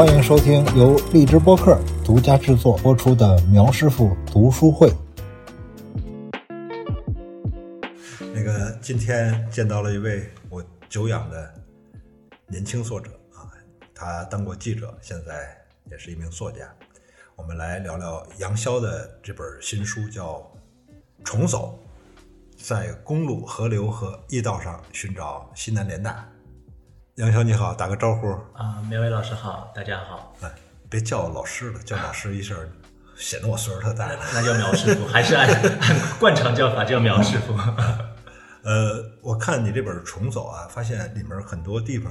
欢迎收听由荔枝播客独家制作播出的苗师傅读书会。那个今天见到了一位我久仰的年轻作者啊，他当过记者，现在也是一名作家。我们来聊聊杨潇的这本新书，叫《重走在公路、河流和驿道上寻找西南联大》。杨潇你好，打个招呼。啊，苗伟老师好，大家好。哎，别叫老师了，叫老师一声显得我岁数特大了。那叫苗师傅，还是按 按惯常叫法叫苗师傅。呃，我看你这本《重走》啊，发现里面很多地方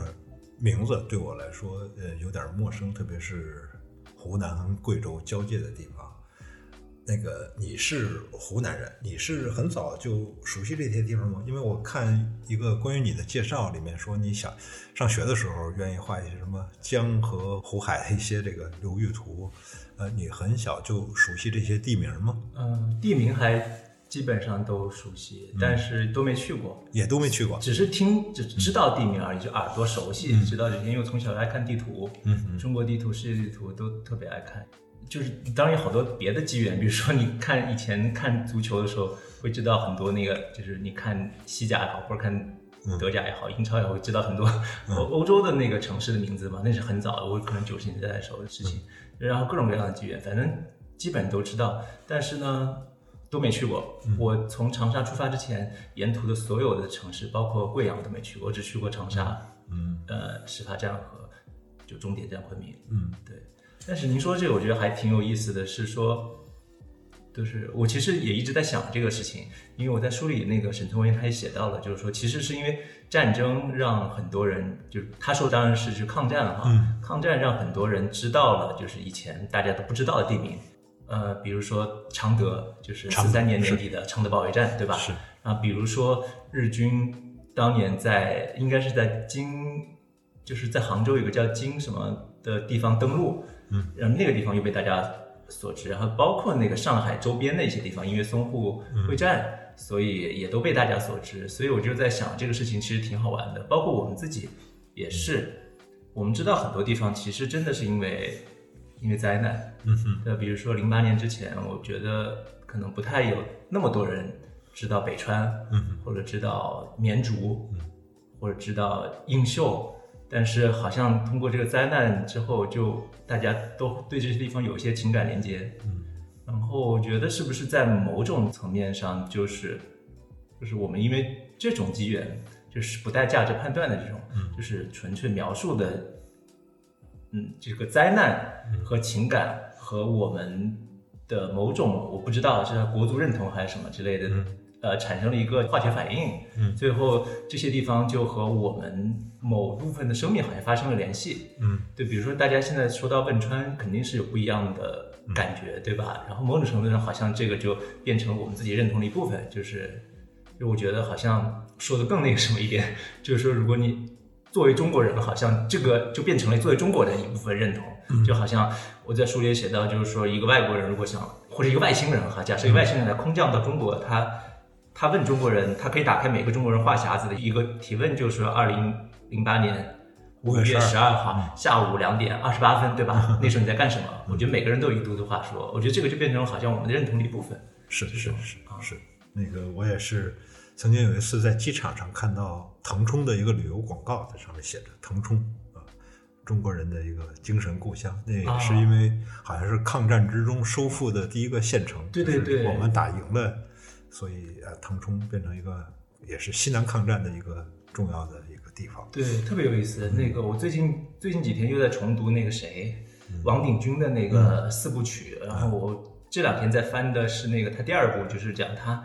名字对我来说呃有点陌生，特别是湖南跟贵州交界的地方。那个你是湖南人，你是很早就熟悉这些地方吗？因为我看一个关于你的介绍里面说，你想上学的时候愿意画一些什么江河湖海的一些这个流域图，呃，你很小就熟悉这些地名吗？嗯，地名还基本上都熟悉，但是都没去过，也都没去过，只是听只知道地名而已，就耳朵熟悉，知道这些。因为我从小爱看地图，嗯中国地图、世界地图都特别爱看。就是当然有好多别的机缘，比如说你看以前看足球的时候，会知道很多那个，就是你看西甲也好，或者看德甲也好，英超也好，会知道很多欧 欧洲的那个城市的名字嘛，那是很早的，我可能九十年代的时候的事情。然后各种各样的机缘，反正基本都知道，但是呢都没去过。我从长沙出发之前，沿途的所有的城市，包括贵阳我都没去过，我只去过长沙，嗯呃，始发站和就终点站昆明，嗯，对。但是您说这个，我觉得还挺有意思的，是说，就是我其实也一直在想这个事情，因为我在书里那个沈从文他也写到了，就是说，其实是因为战争让很多人，就是他说当然是去抗战了哈，抗战让很多人知道了，就是以前大家都不知道的地名，呃，比如说常德，就是四三年年底的常德保卫战，对吧？是。啊，比如说日军当年在应该是在京，就是在杭州有个叫京什么的地方登陆。嗯，然后那个地方又被大家所知，然后包括那个上海周边的一些地方，因为淞沪会战，所以也都被大家所知。所以我就在想，这个事情其实挺好玩的。包括我们自己也是，我们知道很多地方其实真的是因为因为灾难。嗯哼，那比如说零八年之前，我觉得可能不太有那么多人知道北川，嗯或者知道绵竹，嗯或者知道映秀。但是好像通过这个灾难之后，就大家都对这些地方有一些情感连接。嗯，然后我觉得是不是在某种层面上，就是就是我们因为这种机缘，就是不带价值判断的这种，就是纯粹描述的，嗯，这个灾难和情感和我们的某种我不知道是国足认同还是什么之类的。呃，产生了一个化学反应，嗯，最后这些地方就和我们某部分的生命好像发生了联系，嗯，对，比如说大家现在说到汶川，肯定是有不一样的感觉，对吧？然后某种程度上，好像这个就变成了我们自己认同的一部分，就是，就我觉得好像说的更那个什么一点，就是说，如果你作为中国人，好像这个就变成了作为中国人一部分认同，就好像我在书里写到，就是说一个外国人如果想或者一个外星人哈，假设一个外星人来空降到中国，他。他问中国人，他可以打开每个中国人话匣子的一个提问，就是二零零八年五月十二号下午两点二十八分，对吧？那时候你在干什么？我觉得每个人都有一肚子话说。我觉得这个就变成了好像我们的认同的一部分。是是是啊是，那个我也是曾经有一次在机场上看到腾冲的一个旅游广告，在上面写着腾冲啊，中国人的一个精神故乡。那也是因为好像是抗战之中收复的第一个县城，对对对，我们打赢了。所以，呃，腾冲变成一个也是西南抗战的一个重要的一个地方。对，特别有意思。那个，我最近最近几天又在重读那个谁，王鼎钧的那个四部曲。然后我这两天在翻的是那个他第二部，就是讲他，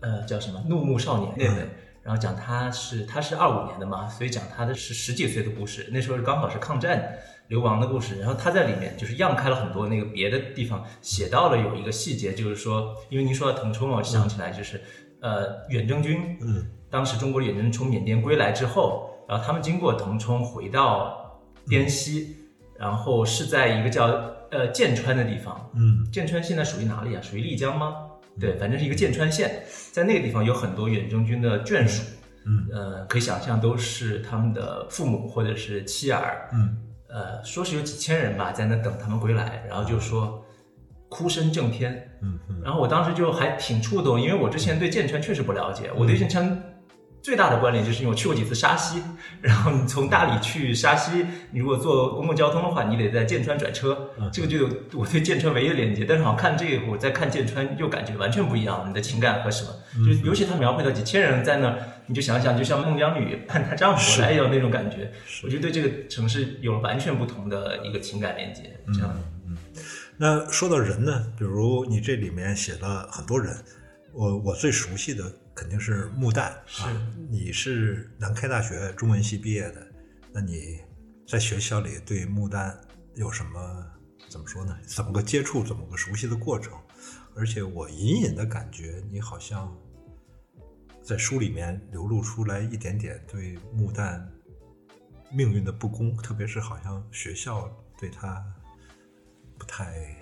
呃，叫什么《怒目少年》那本。然后讲他是他是二五年的嘛，所以讲他的是十几岁的故事。那时候刚好是抗战流亡的故事。然后他在里面就是样开了很多那个别的地方，写到了有一个细节，就是说，因为您说到腾冲，我想起来就是，呃，远征军，嗯，当时中国的远征从缅甸归来之后，然后他们经过腾冲回到滇西，然后是在一个叫呃剑川的地方，嗯，剑川现在属于哪里啊？属于丽江吗？对，反正是一个剑川县，在那个地方有很多远征军的眷属，嗯，呃，可以想象都是他们的父母或者是妻儿，嗯，呃，说是有几千人吧，在那等他们归来，然后就说哭声震天，嗯嗯。然后我当时就还挺触动，因为我之前对剑川确实不了解，我对剑川最大的关联就是因为我去过几次沙溪，然后你从大理去沙溪，你如果坐公共交通的话，你得在剑川转车，这个就有我对剑川唯一的连接。但是好像看这个，我在看剑川又感觉完全不一样，你的情感和什么，就尤其他描绘到几千人在那儿，你就想想，就像孟姜女盼她丈夫来一样那种感觉，我就对这个城市有了完全不同的一个情感连接，这样。那说到人呢，比如你这里面写了很多人，我我最熟悉的肯定是穆旦啊。你是南开大学中文系毕业的，那你在学校里对穆旦有什么怎么说呢？怎么个接触，怎么个熟悉的过程？而且我隐隐的感觉，你好像在书里面流露出来一点点对穆旦命运的不公，特别是好像学校对他不太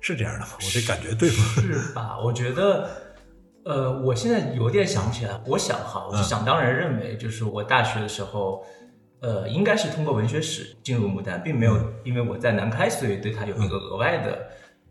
是这样的吗？我这感觉对吗？是吧？我觉得，呃，我现在有点想不起来。我想哈，我是想当然认为，就是我大学的时候，呃，应该是通过文学史进入牡丹，并没有因为我在南开，所以对他有一个额外的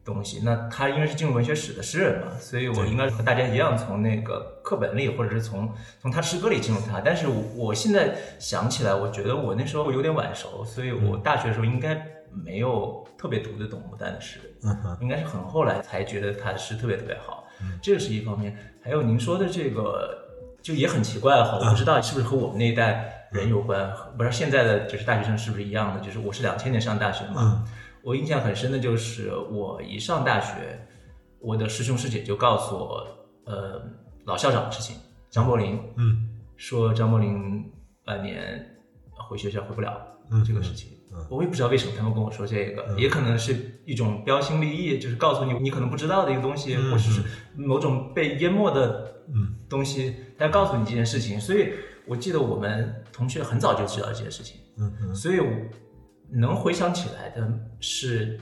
东西。那他因为是进入文学史的诗人嘛，所以我应该和大家一样，从那个课本里或者是从从他诗歌里进入他。但是我现在想起来，我觉得我那时候有点晚熟，所以我大学的时候应该没有特别读得懂牡丹的诗。嗯，应该是很后来才觉得他的诗特别特别好，这个是一方面。还有您说的这个，就也很奇怪哈，我不知道是不是和我们那一代人有关，不知道现在的就是大学生是不是一样的。就是我是两千年上大学嘛，我印象很深的就是我一上大学，我的师兄师姐就告诉我，呃，老校长的事情，张伯苓，嗯说张伯苓半年回学校回不了嗯这个事情。我也不知道为什么他们跟我说这个，也可能是一种标新立异，就是告诉你你可能不知道的一个东西，或者是某种被淹没的嗯。东西，他告诉你这件事情。所以我记得我们同学很早就知道这件事情，嗯嗯。所以我能回想起来的是，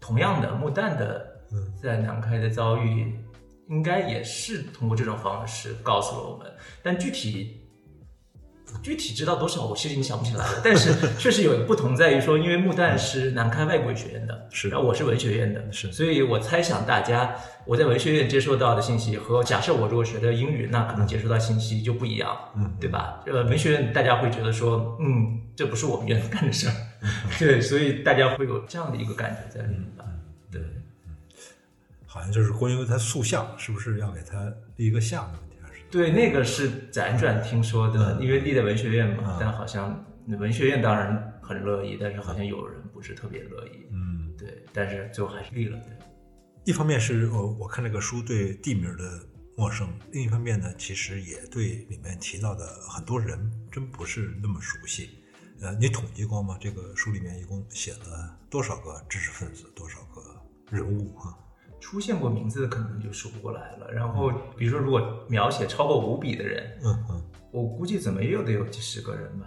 同样的穆旦的嗯。在南开的遭遇，应该也是通过这种方式告诉了我们，但具体。具体知道多少，我其实已经想不起来了。但是 确实有一个不同，在于说，因为穆旦是南开外国语学院的，是。然后我是文学院的，是。所以我猜想大家我在文学院接收到的信息和假设我如果学的英语，那可能接收到信息就不一样，嗯对吧？呃，文学院大家会觉得说，嗯，这不是我们院干的事儿，对，所以大家会有这样的一个感觉在里面吧？对，好像就是关于他塑像是不是要给他立一个像？的问题，对，那个是辗转听说的，因为立在文学院嘛嗯，但好像文学院当然很乐意，但是好像有人不是特别乐意，嗯，对，但是最后还是立了，对。一方面是我我看这个书对地名的陌生，另一方面呢，其实也对里面提到的很多人真不是那么熟悉。呃，你统计过吗？这个书里面一共写了多少个知识分子，多少个人物啊？出现过名字的可能就数不过来了。然后，比如说，如果描写超过五笔的人，嗯嗯。我估计怎么也有得有几十个人吧。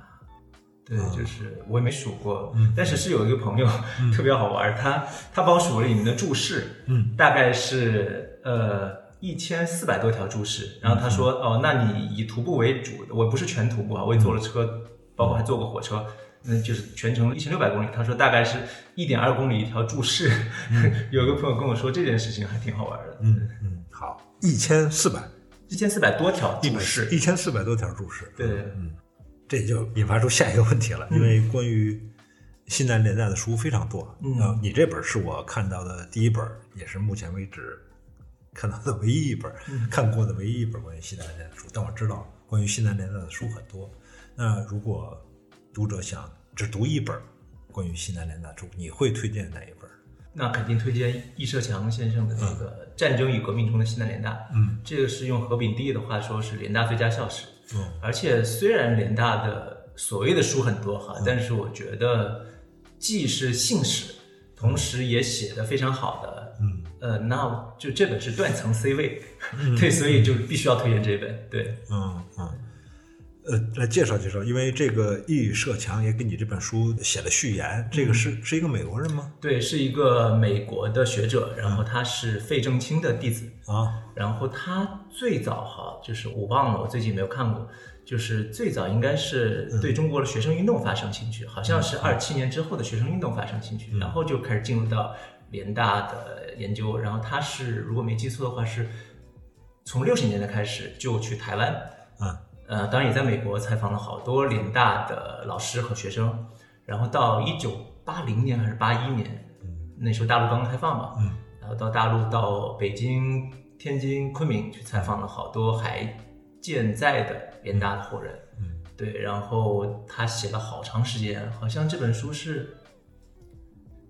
对，嗯。就是我也没数过，但是是有一个朋友、特别好玩，他他帮我数了里面的注释，嗯，大概是呃一千四百多条注释。然后他说，哦，那你以徒步为主，我不是全徒步啊，我也坐了车，包括还坐过火车。那就是全程一千六百公里，他说大概是一点二公里一条注释。有一个朋友跟我说这件事情还挺好玩的，嗯嗯，好，一千四百，一千四百多条一百注释，一千四百多条注释。对，嗯，这就引发出下一个问题了，因为关于西南联大的书非常多。嗯呃你这本是我看到的第一本，也是目前为止看到的唯一一本、看过的唯一一本关于西南联大的书。但我知道关于西南联大的书很多。那如果读者想只读一本关于西南联大的书，你会推荐哪一本？那肯定推荐易社强先生的那个《战争与革命中的西南联大》。嗯，这个是用何炳棣的话说是联大最佳校史。嗯，而且虽然联大的所谓的书很多哈，但是我觉得既是信史，同时也写的非常好的。嗯，呃，那就这本是断层 C 位，对，所以就必须要推荐这本。对，嗯嗯，呃，来介绍介绍，因为这个易社强也给你这本书写了序言，这个是是一个美国人吗？对，是一个美国的学者，然后他是费正清的弟子，啊，然后他最早哈，就是我忘了，我最近没有看过，就是最早应该是对中国的学生运动发生兴趣，好像是二七年之后的学生运动发生兴趣，然后就开始进入到联大的研究，然后他是如果没记错的话是从六十年代开始就去台湾，嗯呃，当然也在美国采访了好多联大的老师和学生，然后到一九八零年还是八一年，那时候大陆刚刚开放嘛，嗯然后到大陆到北京、天津、昆明去采访了好多还健在的联大的后人，嗯对，然后他写了好长时间，好像这本书是，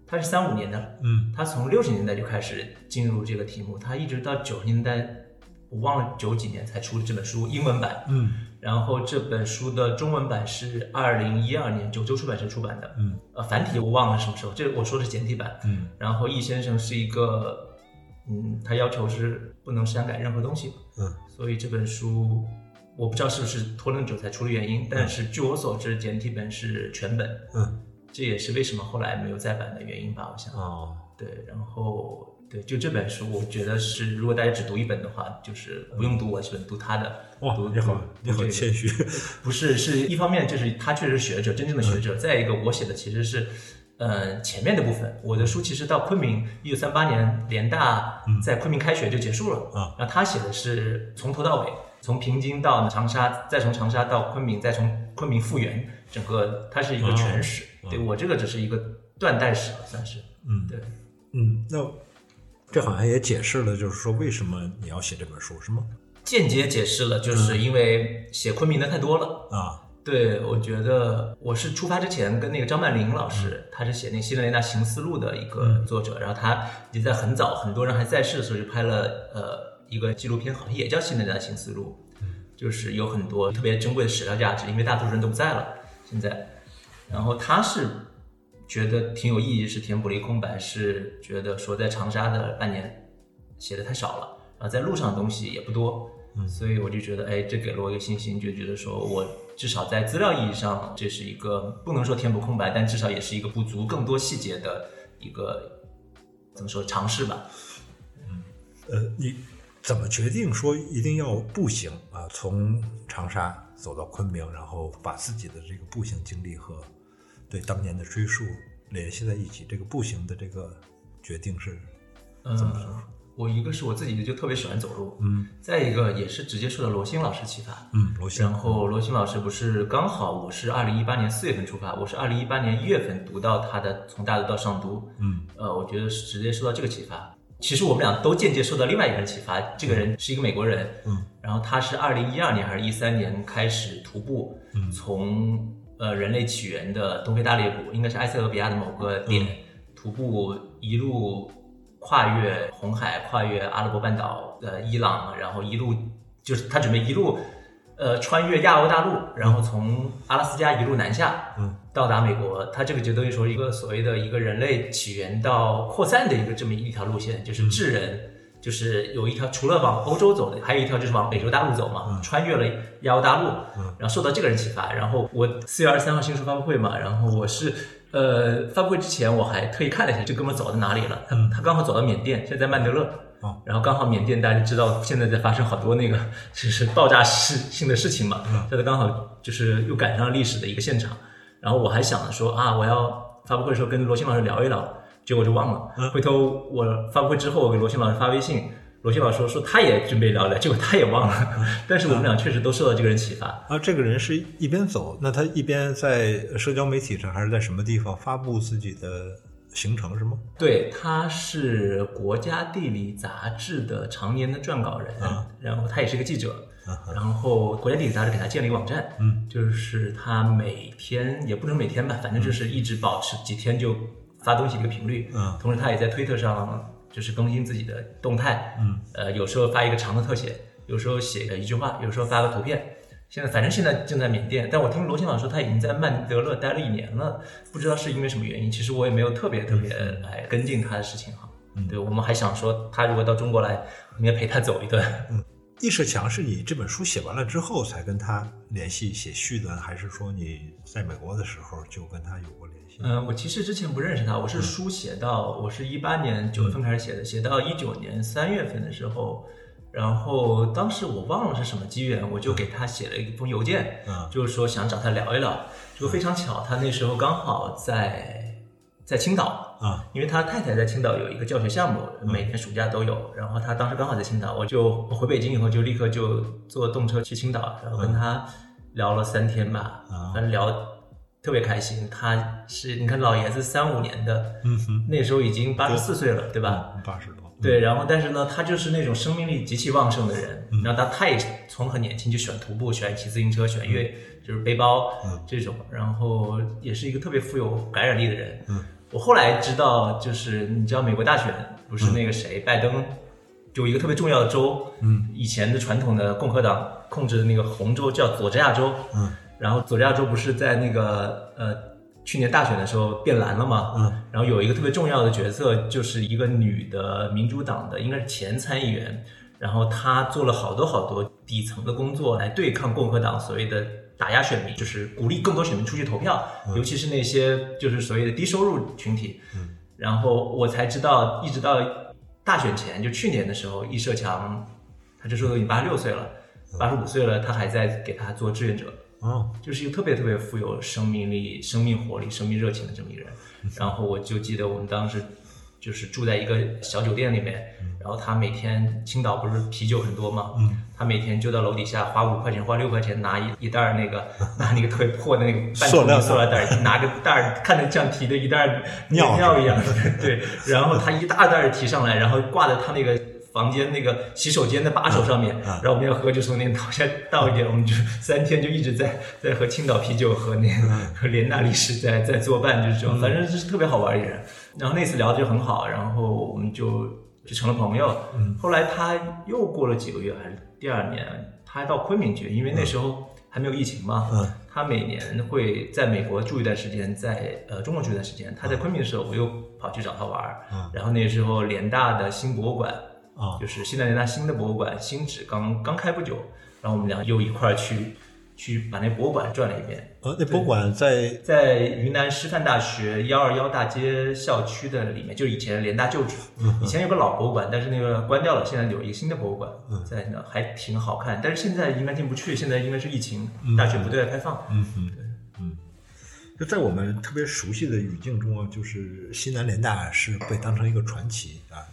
他是三五年的，嗯他从六十年代就开始进入这个题目，他一直到九十年代，我忘了九几年才出的这本书英文版。嗯然后这本书的中文版是二零一二年九州出版社出版的，嗯呃，繁体我忘了什么时候，这我说的是简体版。嗯然后易先生是一个，嗯，他要求是不能删改任何东西，嗯所以这本书我不知道是不是拖那么久才出的原因，但是据我所知，简体本是全本，嗯，这也是为什么后来没有再版的原因吧，我想。哦，对，然后对，就这本书，我觉得是，如果大家只读一本的话，就是不用读我这本，读他的。哇读，你好你好这个谦虚，不是，是一方面就是他确实是学者，真正的学者；再一个，我写的其实是，呃，前面的部分。我的书其实到昆明，一九三八年联大在昆明开学就结束了啊。然后他写的是从头到尾，从平津到长沙，再从长沙到昆明，再从昆明复原，整个它是一个全史。对我这个只是一个断代史了，算是。嗯对。嗯，那这好像也解释了，就是说为什么你要写这本书，是吗？间接解释了，就是因为写昆明的太多了。啊，对，我觉得我是出发之前跟那个张曼玲老师，他是写那《西南联大行思路》的一个作者，然后他也在很早很多人还在世的时候就拍了呃一个纪录片，好像也叫《西南联大行思路》，就是有很多特别珍贵的史料价值，因为大多数人都不在了现在。然后他是觉得挺有意义，是填补了一个空白，是觉得说在长沙的半年写的太少了，然后在路上的东西也不多，所以我就觉得，哎，这给了我一个信心，就觉得说我至少在资料意义上，这是一个不能说填补空白，但至少也是一个补足更多细节的一个怎么说尝试吧。嗯呃，你怎么决定说一定要步行啊？从长沙走到昆明，然后把自己的这个步行经历和对当年的追溯联系在一起，这个步行的这个决定是嗯，我一个是我自己就特别喜欢走路，嗯，再一个也是直接受到罗星老师启发，嗯，罗星然后罗星老师不是刚好我是二零一八年四月份出发，我是二零一八年一月份读到他的《从大陆到上都》，嗯，呃，我觉得是直接受到这个启发。其实我们俩都间接受到另外一个人启发，这个人是一个美国人，嗯，然后他是二零一二年还是一三年开始徒步，嗯从呃人类起源的东非大裂谷，应该是埃塞俄比亚的某个点，徒步一路跨越红海，跨越阿拉伯半岛，呃，伊朗，然后一路就是他准备一路，呃，穿越亚欧大陆，然后从阿拉斯加一路南下，嗯，到达美国。他这个就等于说一个所谓的一个人类起源到扩散的一个这么一条路线，就是智人。就是有一条，除了往欧洲走的，还有一条就是往美洲大陆走嘛，穿越了亚欧大陆，然后受到这个人启发。然后我四月二十三号新书发布会嘛，然后我是呃发布会之前我还特意看了一下这哥们走到哪里了，他他刚好走到缅甸，现在在曼德勒，哦。然后刚好缅甸大家知道现在在发生好多那个就是爆炸事性的事情嘛，现在刚好就是又赶上了历史的一个现场，然后我还想着说啊，我要发布会的时候跟罗新老师聊一聊，结果就忘了。回头我发布会之后，我给罗新老师发微信，罗新老师说说他也准备聊聊，结果他也忘了。但是我们俩确实都受到这个人启发。啊，这个人是一边走，那他一边在社交媒体上还是在什么地方发布自己的行程是吗？对，他是国家地理杂志的常年的撰稿人，啊然后他也是个记者，然后国家地理杂志给他建了一个网站，嗯，就是他每天也不能每天吧，反正就是一直保持几天就发东西的一个频率，嗯同时他也在推特上就是更新自己的动态，嗯，呃，有时候发一个长的特写，有时候写个一句话，有时候发个图片。现在反正现在正在缅甸，但我听罗新老师说他已经在曼德勒待了一年了，不知道是因为什么原因。其实我也没有特别特别来跟进他的事情哈。嗯对，我们还想说他如果到中国来，应该陪他走一段。嗯易社强是你这本书写完了之后才跟他联系写序的，还是说你在美国的时候就跟他有过嗯，我其实之前不认识他，我是书写到我是一八年九月份开始写的，写到一九年三月份的时候，然后当时我忘了是什么机缘，我就给他写了一封邮件，嗯就是说想找他聊一聊，就非常巧，他那时候刚好在在青岛，啊，因为他太太在青岛有一个教学项目，每年暑假都有。然后他当时刚好在青岛，我就我回北京以后就立刻就坐动车去青岛，然后跟他聊了三天吧，啊。反正聊特别开心。他是你看老爷子三五年的，嗯哼，那时候已经八十四岁了，对吧？嗯？八十多，对，然后但是呢，他就是那种生命力极其旺盛的人。然后他他也从很年轻就喜欢徒步，喜欢骑自行车，喜欢越就是背包这种，然后也是一个特别富有感染力的人。我后来知道，就是你知道美国大选不是那个谁拜登，有一个特别重要的州，嗯，以前的传统的共和党控制的那个红州叫佐治亚州，嗯，然后佐治亚州不是在那个呃去年大选的时候变蓝了吗？嗯，然后有一个特别重要的角色，就是一个女的民主党的，应该是前参议员，然后她做了好多好多底层的工作来对抗共和党所谓的打压选民，就是鼓励更多选民出去投票，尤其是那些就是所谓的低收入群体。嗯，然后我才知道，一直到大选前，就去年的时候，易社强，他这时候已经八十六岁了，八十五岁了，他还在给他做志愿者。哦，就是一个特别特别富有生命力、生命活力、生命热情的这么一个人。然后我就记得我们当时就是住在一个小酒店里面，然后他每天青岛不是啤酒很多嘛，嗯，他每天就到楼底下花五块钱、花六块钱拿一一袋儿那个 拿那个特别破的那个半透塑料塑料袋儿，拿个袋儿看着像提的一袋尿尿一样，对，然后他一大袋儿提上来，然后挂在他那个。房间那个洗手间的把手上面，然后我们要喝就从那倒下倒一点，我们就三天就一直在 在喝青岛啤酒和那个和连大律师在在作伴，就是这种，反正就是特别好玩的人。然后那次聊的就很好，然后我们就就成了朋友。后来他又过了几个月，还是第二年，他还到昆明去，因为那时候还没有疫情嘛。嗯他每年会在美国住一段时间，在呃中国住一段时间。他在昆明的时候，我又跑去找他玩儿。嗯然后那时候联大的新博物馆。啊，就是西南联大新的博物馆新址刚刚开不久，然后我们俩又一块儿去去把那博物馆转了一遍，呃，那博物馆在在云南师范大学幺二幺大街校区的里面，就是以前联大旧址，以前有个老博物馆，但是那个关掉了，现在有一个新的博物馆在那，还挺好看，但是现在应该进不去，现在因为是疫情，大学不对外开放，嗯嗯嗯，就在我们特别熟悉的语境中啊，就是西南联大是被当成一个传奇啊，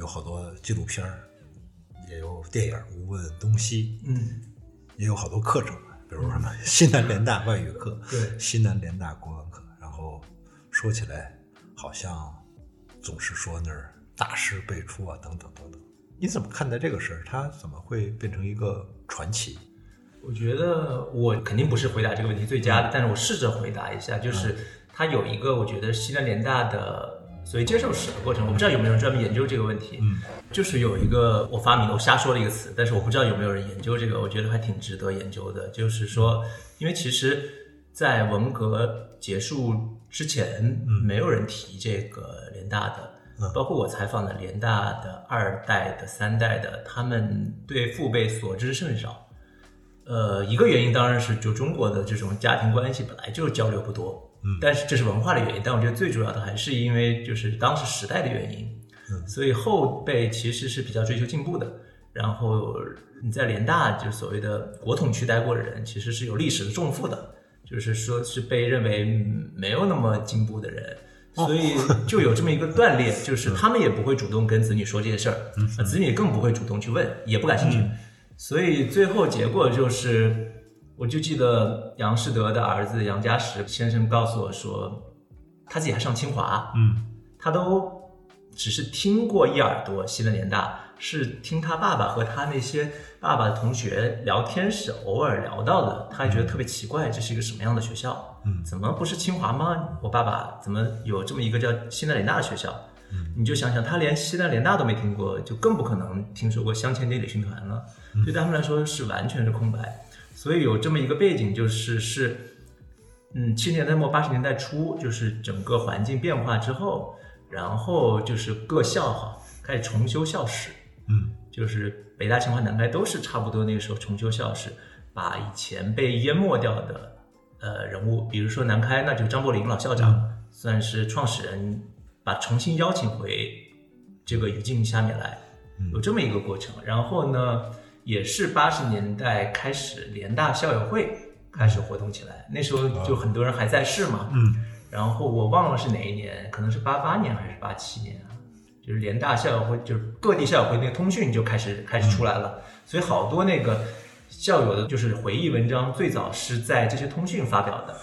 有好多纪录片儿，也有电影《无问东西》，嗯，也有好多课程，比如什么西南联大外语课，对西南联大国文课，然后说起来好像总是说那儿大师辈出啊，等等等等。你怎么看待这个事儿？它怎么会变成一个传奇？我觉得我肯定不是回答这个问题最佳的，但是我试着回答一下，就是它有一个我觉得西南联大的所以接受史的过程，我不知道有没有人专门研究这个问题。嗯，就是有一个我发明的，我瞎说了一个词，但是我不知道有没有人研究这个，我觉得还挺值得研究的。就是说，因为其实，在文革结束之前，没有人提这个联大的。包括我采访的联大的二代的、三代的，他们对父辈所知甚少。呃，一个原因当然是就中国的这种家庭关系本来就交流不多，嗯，但是这是文化的原因。但我觉得最主要的还是因为就是当时时代的原因，嗯，所以后辈其实是比较追求进步的。然后你在联大就所谓的国统区待过的人，其实是有历史的重负的，就是说是被认为没有那么进步的人。所以就有这么一个断裂，就是他们也不会主动跟子女说这些事儿，子女更不会主动去问，也不感兴趣。所以最后结果就是，我就记得杨士德的儿子杨家石先生告诉我说，他自己还上清华，嗯，他都只是听过一耳朵西南联大，是听他爸爸和他那些爸爸的同学聊天时偶尔聊到的，他还觉得特别奇怪，这是一个什么样的学校？嗯，怎么不是清华吗？我爸爸怎么有这么一个叫西南联大的学校？嗯，你就想想，他连西南联大都没听过，就更不可能听说过乡前地理军团了。对他们来说是完全是空白。所以有这么一个背景，就是是，嗯，七十年代末八十年代初，就是整个环境变化之后，然后就是各校哈开始重修校史，嗯。就是北大、清华、南开都是差不多那个时候重修校史，把以前被淹没掉的呃人物，比如说南开，那就张伯苓老校长，算是创始人，把重新邀请回这个语境下面来，有这么一个过程。然后呢，也是八十年代开始联大校友会开始活动起来，那时候就很多人还在世嘛，嗯然后我忘了是哪一年，可能是八八年还是八七年啊？就是联大校友会，就是各地校友会那个通讯就开始开始出来了，所以好多那个校友的就是回忆文章，最早是在这些通讯发表的，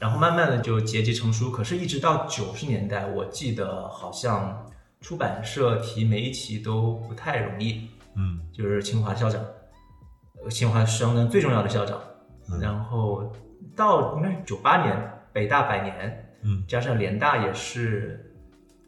然后慢慢的就结集成书。可是，一直到九十年代，我记得好像出版社提每一期都不太容易，嗯。就是清华校长，呃清华商的最重要的校长，嗯。然后到应该是九八年北大百年，嗯加上联大也是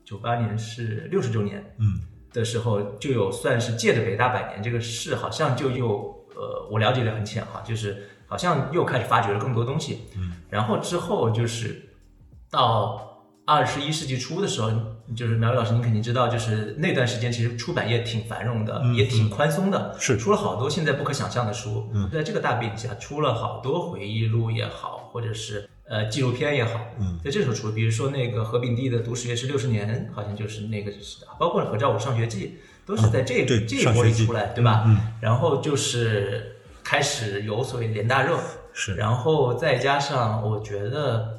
九八年是六十周年嗯。的时候，就有算是借着北大百年这个事，好像就又呃，我了解的很浅哈，就是好像又开始发掘了更多东西。嗯，然后之后就是到二十一世纪初的时候，就是苗伟老师，您肯定知道，就是那段时间其实出版业挺繁荣的，嗯也挺宽松的，是出了好多现在不可想象的书。嗯在这个大背景下，出了好多回忆录也好，或者是呃纪录片也好，嗯在这时候出，比如说那个何炳棣的《读史月是六十年》，好像就是那个时代，包括何兆武《上学记》，都是在这、嗯这一波里出来，对吧？嗯然后就是开始有所谓联大热，是然后再加上我觉得，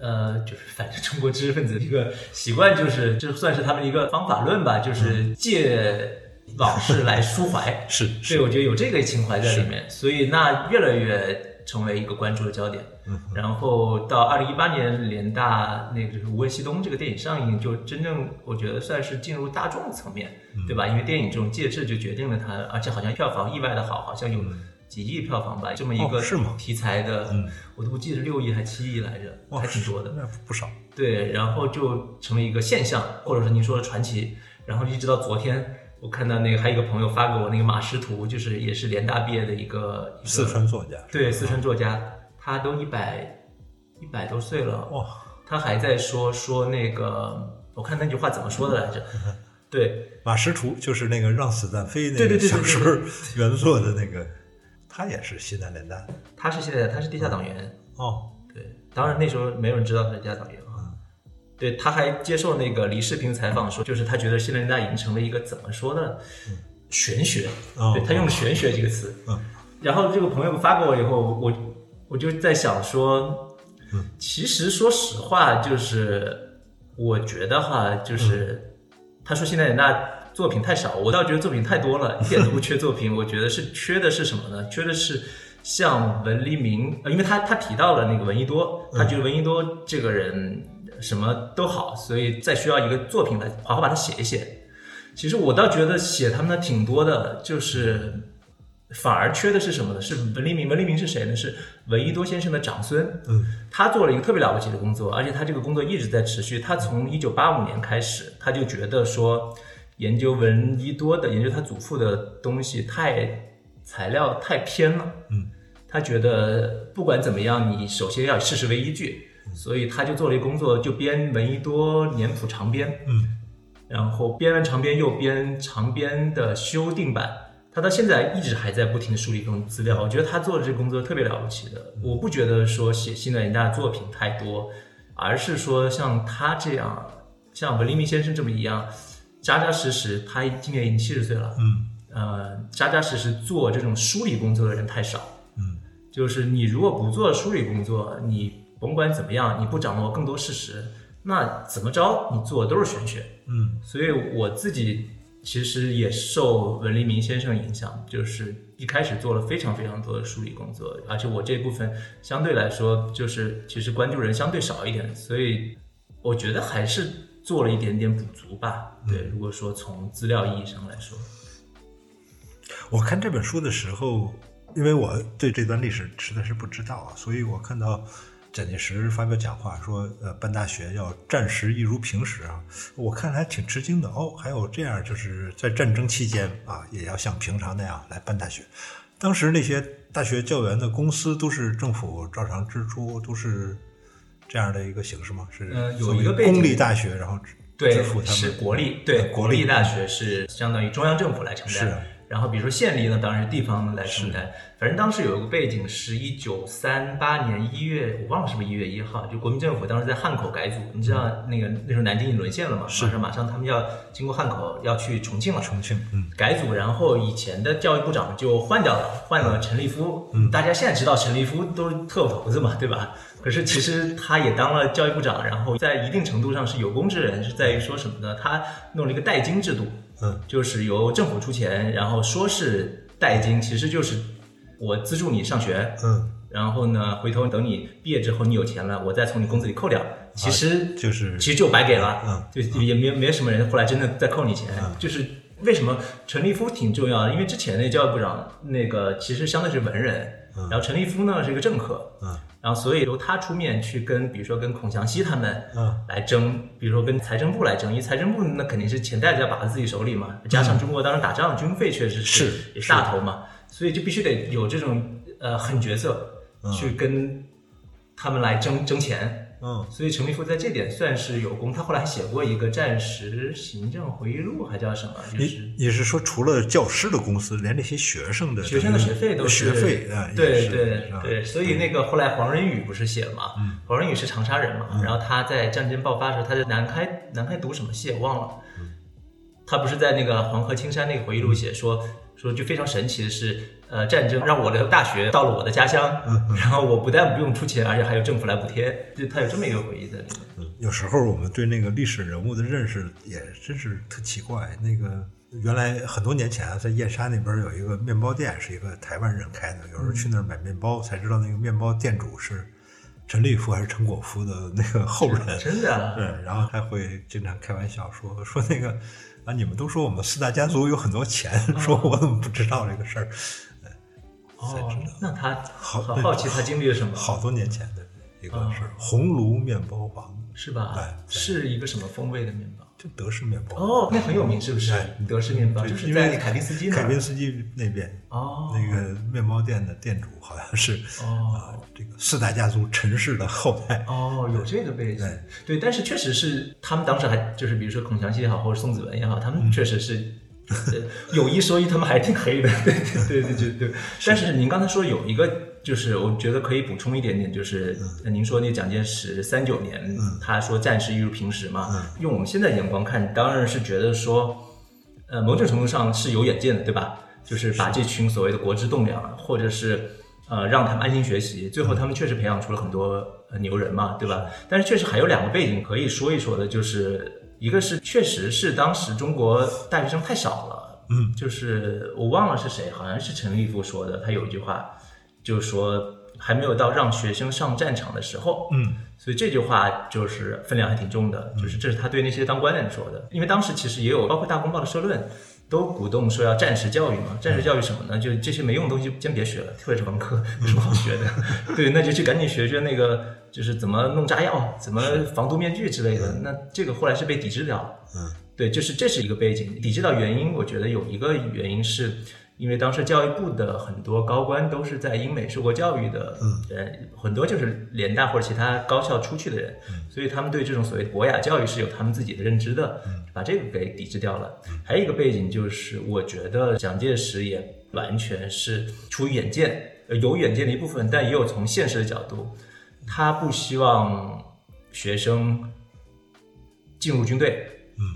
呃，就是反正中国知识分子的一个习惯，就是这算是他们一个方法论吧，就是借往事来抒怀。是对，是我觉得有这个情怀在里面，所以那越来越成为一个关注的焦点。嗯然后到二零一八年联大那个就是《无问西东》这个电影上映，就真正我觉得算是进入大众层面，嗯对吧？因为电影这种介质就决定了它，而且好像票房意外的好，好像有几亿票房吧，这么一个题材的，嗯我都不记得六亿还七亿来着，还挺多的。那不少。对，然后就成为一个现象，或者是您说的传奇。然后一直到昨天，我看到那个还有一个朋友发给我那个马识途，就是也是联大毕业的一个四川作家对四川作家，他都一百一百多岁了，哇，他还在说说那个，我看那句话怎么说的来着？对马识途就是那个让子弹飞那个小说原作的那个，他也是西南联大他是现在他是地下党员，哦，对，当然那时候没有人知道他是地下党员啊。对，他还接受那个李世平采访说，就是他觉得西南联大已经成了一个怎么说呢，玄学，哦。对他用了玄学这个词。嗯。然后这个朋友发给我以后，我我就在想说，嗯。其实说实话，就是我觉得哈，就是、他说西南联大作品太少，我倒觉得作品太多了，一点都不缺作品。我觉得是缺的是什么呢？缺的是像文黎明，呃因为他他提到了那个闻一多，他觉得闻一多这个人什么都好，所以再需要一个作品来好好把它写一写。其实我倒觉得写他们的挺多的，就是反而缺的是什么呢？是文黎明。文黎明是谁呢？是闻一多先生的长孙。嗯，他做了一个特别了不起的工作，而且他这个工作一直在持续。他从一九八五年开始，他就觉得说，研究闻一多的，研究他祖父的东西太材料太偏了。嗯，他觉得不管怎么样，你首先要以事实为依据，所以他就做了一个工作，就编闻一多年谱长编。嗯然后编完长编又编长编的修订版，他到现在一直还在不停的梳理各种资料。我觉得他做的这个工作特别了不起的。我不觉得说写西南联大作品太多，而是说像他这样，像文黎明先生这么一样，扎扎实实。他今年已经七十岁了，嗯呃，扎扎实实做这种梳理工作的人太少。嗯就是你如果不做梳理工作，你甭管怎么样，你不掌握更多事实，那怎么着你做的都是玄学。嗯所以我自己其实也受文黎明先生影响，就是一开始做了非常非常多的梳理工作，而且我这部分相对来说就是其实关注人相对少一点，所以我觉得还是做了一点点补足吧。对，如果说从资料意义上来说，我看这本书的时候，因为我对这段历史实在是不知道啊，所以我看到蒋介石发表讲话说，呃，办大学要战时一如平时啊，我看还挺吃惊的哦，还有这样，就是在战争期间啊，也要像平常那样来办大学。当时那些大学教员的公司都是政府照常支出，都是这样的一个形式吗？是呃有一个背景公立大学，然后对支付他们是国立，对国立大学是相当于中央政府来承担是。然后比如说县立呢，当然是地方来承担。反正当时有一个背景是一九三八年一月，我忘了是不是一月一号，就国民政府当时在汉口改组，你知道那个那时候南京已经沦陷了嘛，是马上马上他们要经过汉口要去重庆了，重庆，嗯，改组，然后以前的教育部长就换掉了，换了陈立夫。嗯，大家现在知道陈立夫都是特务头子嘛，对吧？可是其实他也当了教育部长，然后在一定程度上是有功之人，是在于说什么呢？他弄了一个代金制度，嗯，就是由政府出钱，然后说是代金，其实就是我资助你上学，嗯，然后呢，回头等你毕业之后你有钱了，我再从你工资里扣掉。其实就是其实就白给了，嗯，就也没没什么人后来真的再扣你钱，就是为什么陈立夫挺重要的？因为之前那教育部长那个其实相对是文人，然后陈立夫呢是一个政客，嗯，然后所以由他出面去跟比如说跟孔祥熙他们，嗯，来争，比如说跟财政部来争，因为财政部那肯定是钱袋子要把在自己手里嘛，加上中国当时打仗军费确实嗯是也是。大头嘛，所以就必须得有这种呃狠角色去跟他们来争争钱。嗯，所以陈立夫在这点算是有功。他后来还写过一个战时行政回忆录，还叫什么？就是你你是说除了教师的工资，连那些学生的学生的学费都是学费啊，对对对，所以那个后来黄仁宇不是写了嘛？黄仁宇是长沙人嘛，然后他在战争爆发的时候，他在南开南开读什么系我忘了，他不是在那个黄河青山那个回忆录写说说就非常神奇的是，呃，战争让我的大学到了我的家乡，然后我不但不用出钱，而且还有政府来补贴，就他有这么一个回忆在里面。嗯有时候我们对那个历史人物的认识也真是特奇怪。那个原来很多年前啊，在燕莎那边有一个面包店，是一个台湾人开的。有时候去那儿买面包，才知道那个面包店主是陈立夫还是陈果夫的那个后人。真的啊对，然后还会经常开玩笑说说那个啊，你们都说我们四大家族有很多钱，说我怎么不知道这个事儿？哦，那他好好好奇他经历了什么，好多年前的一个哦是红炉面包房，是吧对？对是一个什么风味的面包？就德式面包。哦，那很有名，是不是哎？德式面包就是因为在凯宾斯基凯宾斯基那边哦那个面包店的店主好像是哦啊，这个四大家族陈氏的后代。哦，有这个背景对，对，但是确实是他们当时还就是比如说孔祥熙也好，或者宋子文也好，他们确实是。呃有一说一，他们还挺黑的，对对对对对。但是您刚才说有一个，就是我觉得可以补充一点点，就是呃您说那蒋介石三九年，他说战时一如平时嘛，用我们现在眼光看，当然是觉得说，呃，某种程度上是有远见的，对吧？就是把这群所谓的国之栋梁，或者是呃让他们安心学习，最后他们确实培养出了很多呃牛人嘛，对吧？但是确实还有两个背景可以说一说的，就是一个是确实是当时中国大学生太少了，嗯，就是我忘了是谁，好像是陈立夫说的，他有一句话，就是说还没有到让学生上战场的时候，嗯，所以这句话就是分量还挺重的，就是这是他对那些当官的人说的，因为当时其实也有包括大公报的社论。都鼓动说要战时教育嘛，战时教育什么呢？就这些没用的东西先别学了，特 别是文科有什么好学的？对，那就去赶紧学学那个，就是怎么弄炸药，怎么防毒面具之类的。那这个后来是被抵制掉了。嗯，对，就是这是一个背景。抵制掉原因，我觉得有一个原因是。因为当时教育部的很多高官都是在英美受过教育的人，很多就是联大或者其他高校出去的人，所以他们对这种所谓博雅教育是有他们自己的认知的，把这个给抵制掉了。还有一个背景就是，我觉得蒋介石也完全是出于远见，呃有远见的一部分，但也有从现实的角度，他不希望学生进入军队，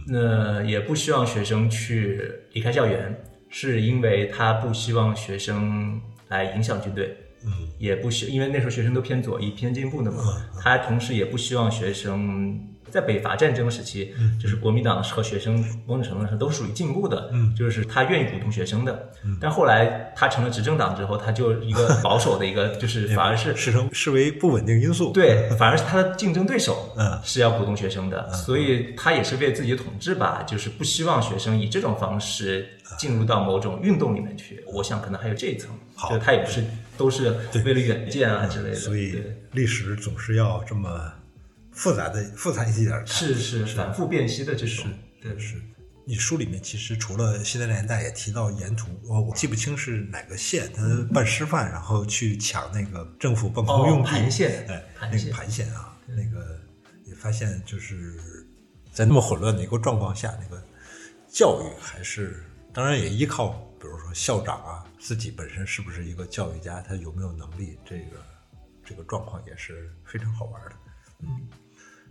那也不希望学生去离开校园。是因为他不希望学生来影响军队，嗯，也不希，因为那时候学生都偏左翼、偏进步的嘛，他同时也不希望学生在北伐战争时期，就是国民党和学生某种程度上都是属于进步的，嗯，就是他愿意鼓动学生的，但后来他成了执政党之后，他就一个保守的一个，就是反而是视成视为不稳定因素。对，反而是他的竞争对手，嗯。是要鼓动学生的，所以他也是为自己的统治吧，就是不希望学生以这种方式进入到某种运动里面去。我想可能还有这一层，就是他也不是都是为了远见啊之类的，所以历史总是要这么复杂的复杂一点的。是是反复辨析的这种，对是。你书里面其实除了西南联大，也提到沿途，我我记不清是哪个县，他办师范，然后去抢那个政府办公用哦，地，盘县，哎，盘县。那个盘县啊，那个也发现就是在那么混乱的一个状况下，那个教育还是当然也依靠，比如说校长啊，自己本身是不是一个教育家，他有没有能力，这个这个状况也是非常好玩的。嗯，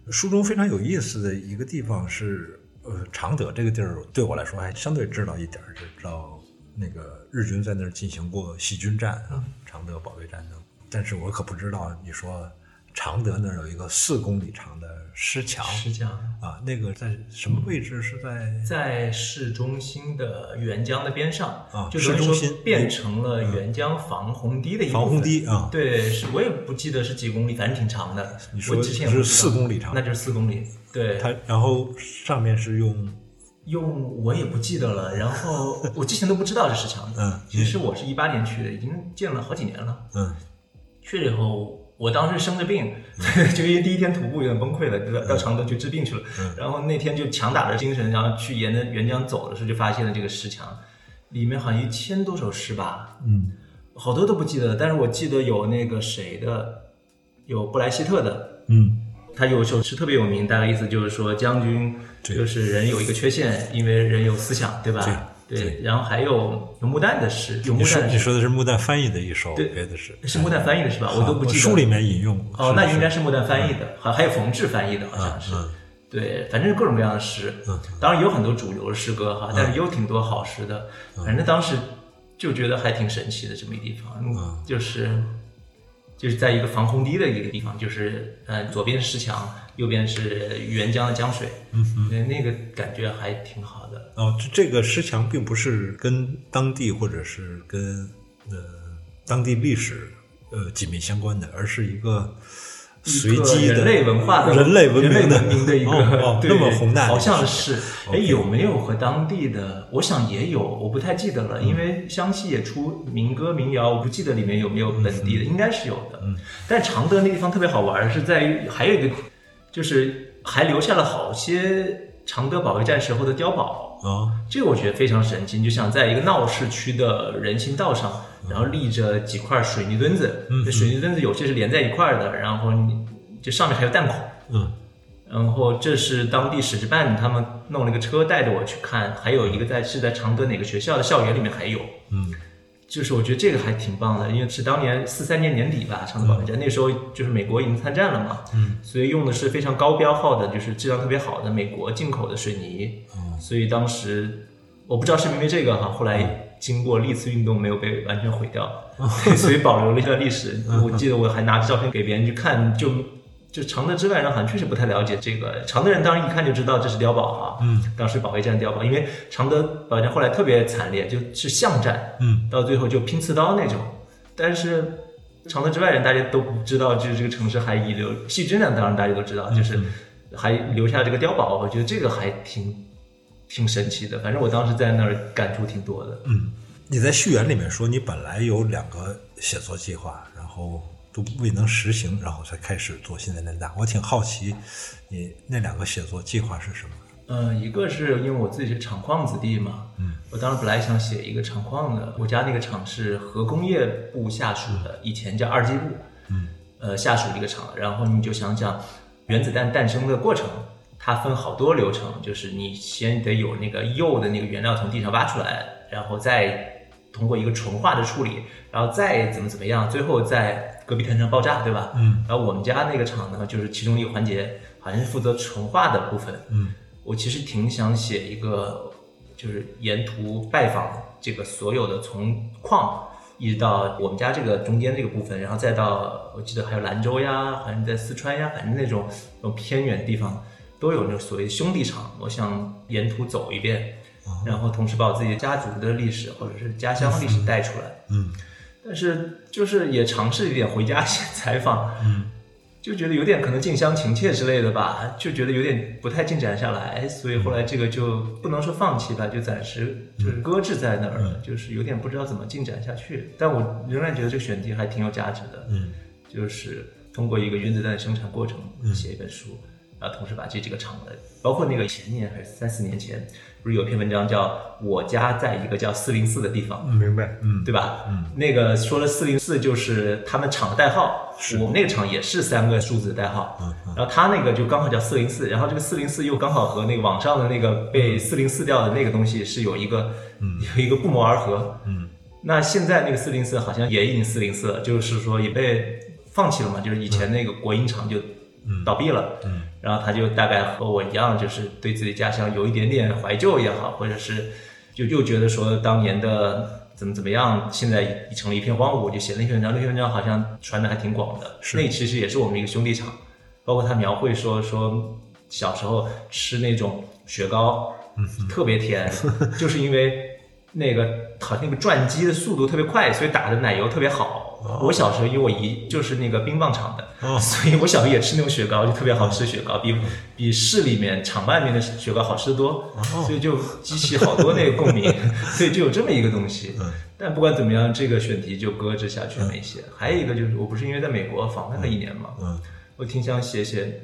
书中非常有意思的一个地方是，呃，常德这个地儿对我来说还相对知道一点儿，就知道那个日军在那儿进行过细菌战啊，常德保卫战争。但是我可不知道你说常德那儿有一个四公里长的石墙石墙。啊，那个在什么位置？是在在市中心的沅江的边上啊就等于说市中心变成了沅江防洪堤的一部分防洪堤啊对，是我也不记得是几公里，反正挺长的。你说我之前是四公里长那就是四公里。对，它，然后上面是用用我也不记得了，然后 我之前都不知道这是墙。嗯其实我是一八年去的，已经建了好几年了。嗯去了以后，我当时生着病，就因为第一天徒步有点崩溃了，到到常德去治病去了。然后那天就强打着精神，然后去沿着沅江走的时候，就发现了这个石墙，里面好像一千多首诗吧，嗯。好多都不记得了，但是我记得有那个谁的，有布莱希特的，嗯。他有首诗特别有名，大概意思就是说将军就是人有一个缺陷，因为人有思想，对吧？对然后还有有穆旦的诗，有穆旦，你说的是穆旦翻译的一首对别的诗，是穆旦翻译的是吧？我都不记得。书里面引用哦，那应该是是穆旦翻译的，还还有冯至翻译的，好像是。嗯。对，反正各种各样的诗，嗯。当然有很多主流的诗歌哈，但是也有挺多好诗的。嗯。反正当时就觉得还挺神奇的这么一地方，嗯。就是就是在一个防空堤的一个地方，就是呃左边是石墙，右边是沅江的江水，嗯对，那个感觉还挺好的。哦，这这个石墙并不是跟当地或者是跟呃当地历史呃紧密相关的，而是一个随机的人类文化的人类文明的文明的一个，哦那么宏大的好像是。哎，有没有和当地的？我想也有，我不太记得了，因为湘西也出民歌民谣，我不记得里面有没有本地的，应该是有的。嗯但常德那地方特别好玩，是在于还有一个，就是还留下了好些常德保卫战时候的碉堡。啊。这个我觉得非常神奇，就像在一个闹市区的人行道上，然后立着几块水泥墩子，这水泥墩子有些是连在一块儿的，然后你就上面还有弹孔，嗯。然后这是当地使事办他们弄了一个车带着我去看，还有一个在是在常德哪个学校的校园里面还有，嗯就是我觉得这个还挺棒的，因为是当年四三年年底吧，常德保卫战、那时候就是美国已经参战了嘛，嗯，所以用的是非常高标号的，就是质量特别好的美国进口的水泥，哦所以当时我不知道是不是因为这个哈，后来经过历次运动没有被完全毁掉，对，所以保留了一段历史。我记得我还拿着照片给别人去看，就就常德之外人好像确实不太了解这个，常德人当然一看就知道这是碉堡啊，嗯，当时保卫战碉堡，因为常德保卫战后来特别惨烈，就是巷战，嗯到最后就拼刺刀那种，但是。常德之外人大家都不知道，就是这个城市还遗留细菌呢，当然大家都知道，就是还留下这个碉堡，我觉得这个还挺挺神奇的。反正我当时在那儿感触挺多的。嗯，你在序言里面说你本来有两个写作计划，然后都未能实行，然后才开始做现在南大。我挺好奇，你那两个写作计划是什么？呃，一个是因为我自己是厂矿子弟嘛，嗯，我当时本来想写一个厂矿的，我家那个厂是核工业部下属的，以前叫二机部，嗯，呃，下属的一个厂。然后你就想想原子弹诞生的过程，它分好多流程，就是你先得有那个铀的那个原料从地上挖出来，然后再通过一个纯化的处理，然后再怎么怎么样，最后在戈壁滩上爆炸，对吧？嗯，然后我们家那个厂呢，就是其中一个环节，好像是负责纯化的部分，嗯。我其实挺想写一个，就是沿途拜访这个所有的从矿一直到我们家这个中间这个部分，然后再到我记得还有兰州呀，好像在四川呀，反正那种那种偏远地方都有那种所谓兄弟厂，我想沿途走一遍，然后同时把我自己家族的历史或者是家乡历史带出来。嗯但是就是也尝试一点回家写采访，嗯就觉得有点可能近乡情怯之类的吧，就觉得有点不太进展下来，所以后来这个就不能说放弃吧，就暂时就是搁置在那儿了，就是有点不知道怎么进展下去。但我仍然觉得这个选题还挺有价值的，嗯就是通过一个原子弹的生产过程写一本书。然然后同时把这几个厂的，包括那个前年还是三四年前，不是有篇文章叫《我家在一个叫四零四的地方》，嗯明白，嗯，对吧？嗯，那个说了四零四就是他们厂的代号，我们那个厂也是三个数字的代号，嗯然后他那个就刚好叫四零四，然后这个四零四又刚好和那个网上的那个被四零四掉的那个东西是有一个，有一个不谋而合，嗯，那现在那个四零四好像也已经四零四了，就是说也被放弃了嘛，就是以前那个国营厂就倒闭了，嗯，然后他就大概和我一样，就是对自己家乡有一点点怀旧也好，或者是就又觉得说当年的怎么怎么样，现在已成了一片荒芜，就写了一篇文章，那篇文章好像传的还挺广的。是那其实也是我们一个兄弟厂，包括他描绘说说小时候吃那种雪糕，嗯特别甜，就是因为那个好像那个转机的速度特别快，所以打的奶油特别好。我小时候因为我姨就是那个冰棒厂的，哦所以我小时候也吃那种雪糕，就特别好吃雪糕，比比市里面厂外面的雪糕好吃得多，所以就激起好多那个共鸣，所以就有这么一个东西。嗯但不管怎么样，这个选题就搁置下去了一些。还有一个就是，我不是因为在美国访问了一年嘛，嗯，我挺想写写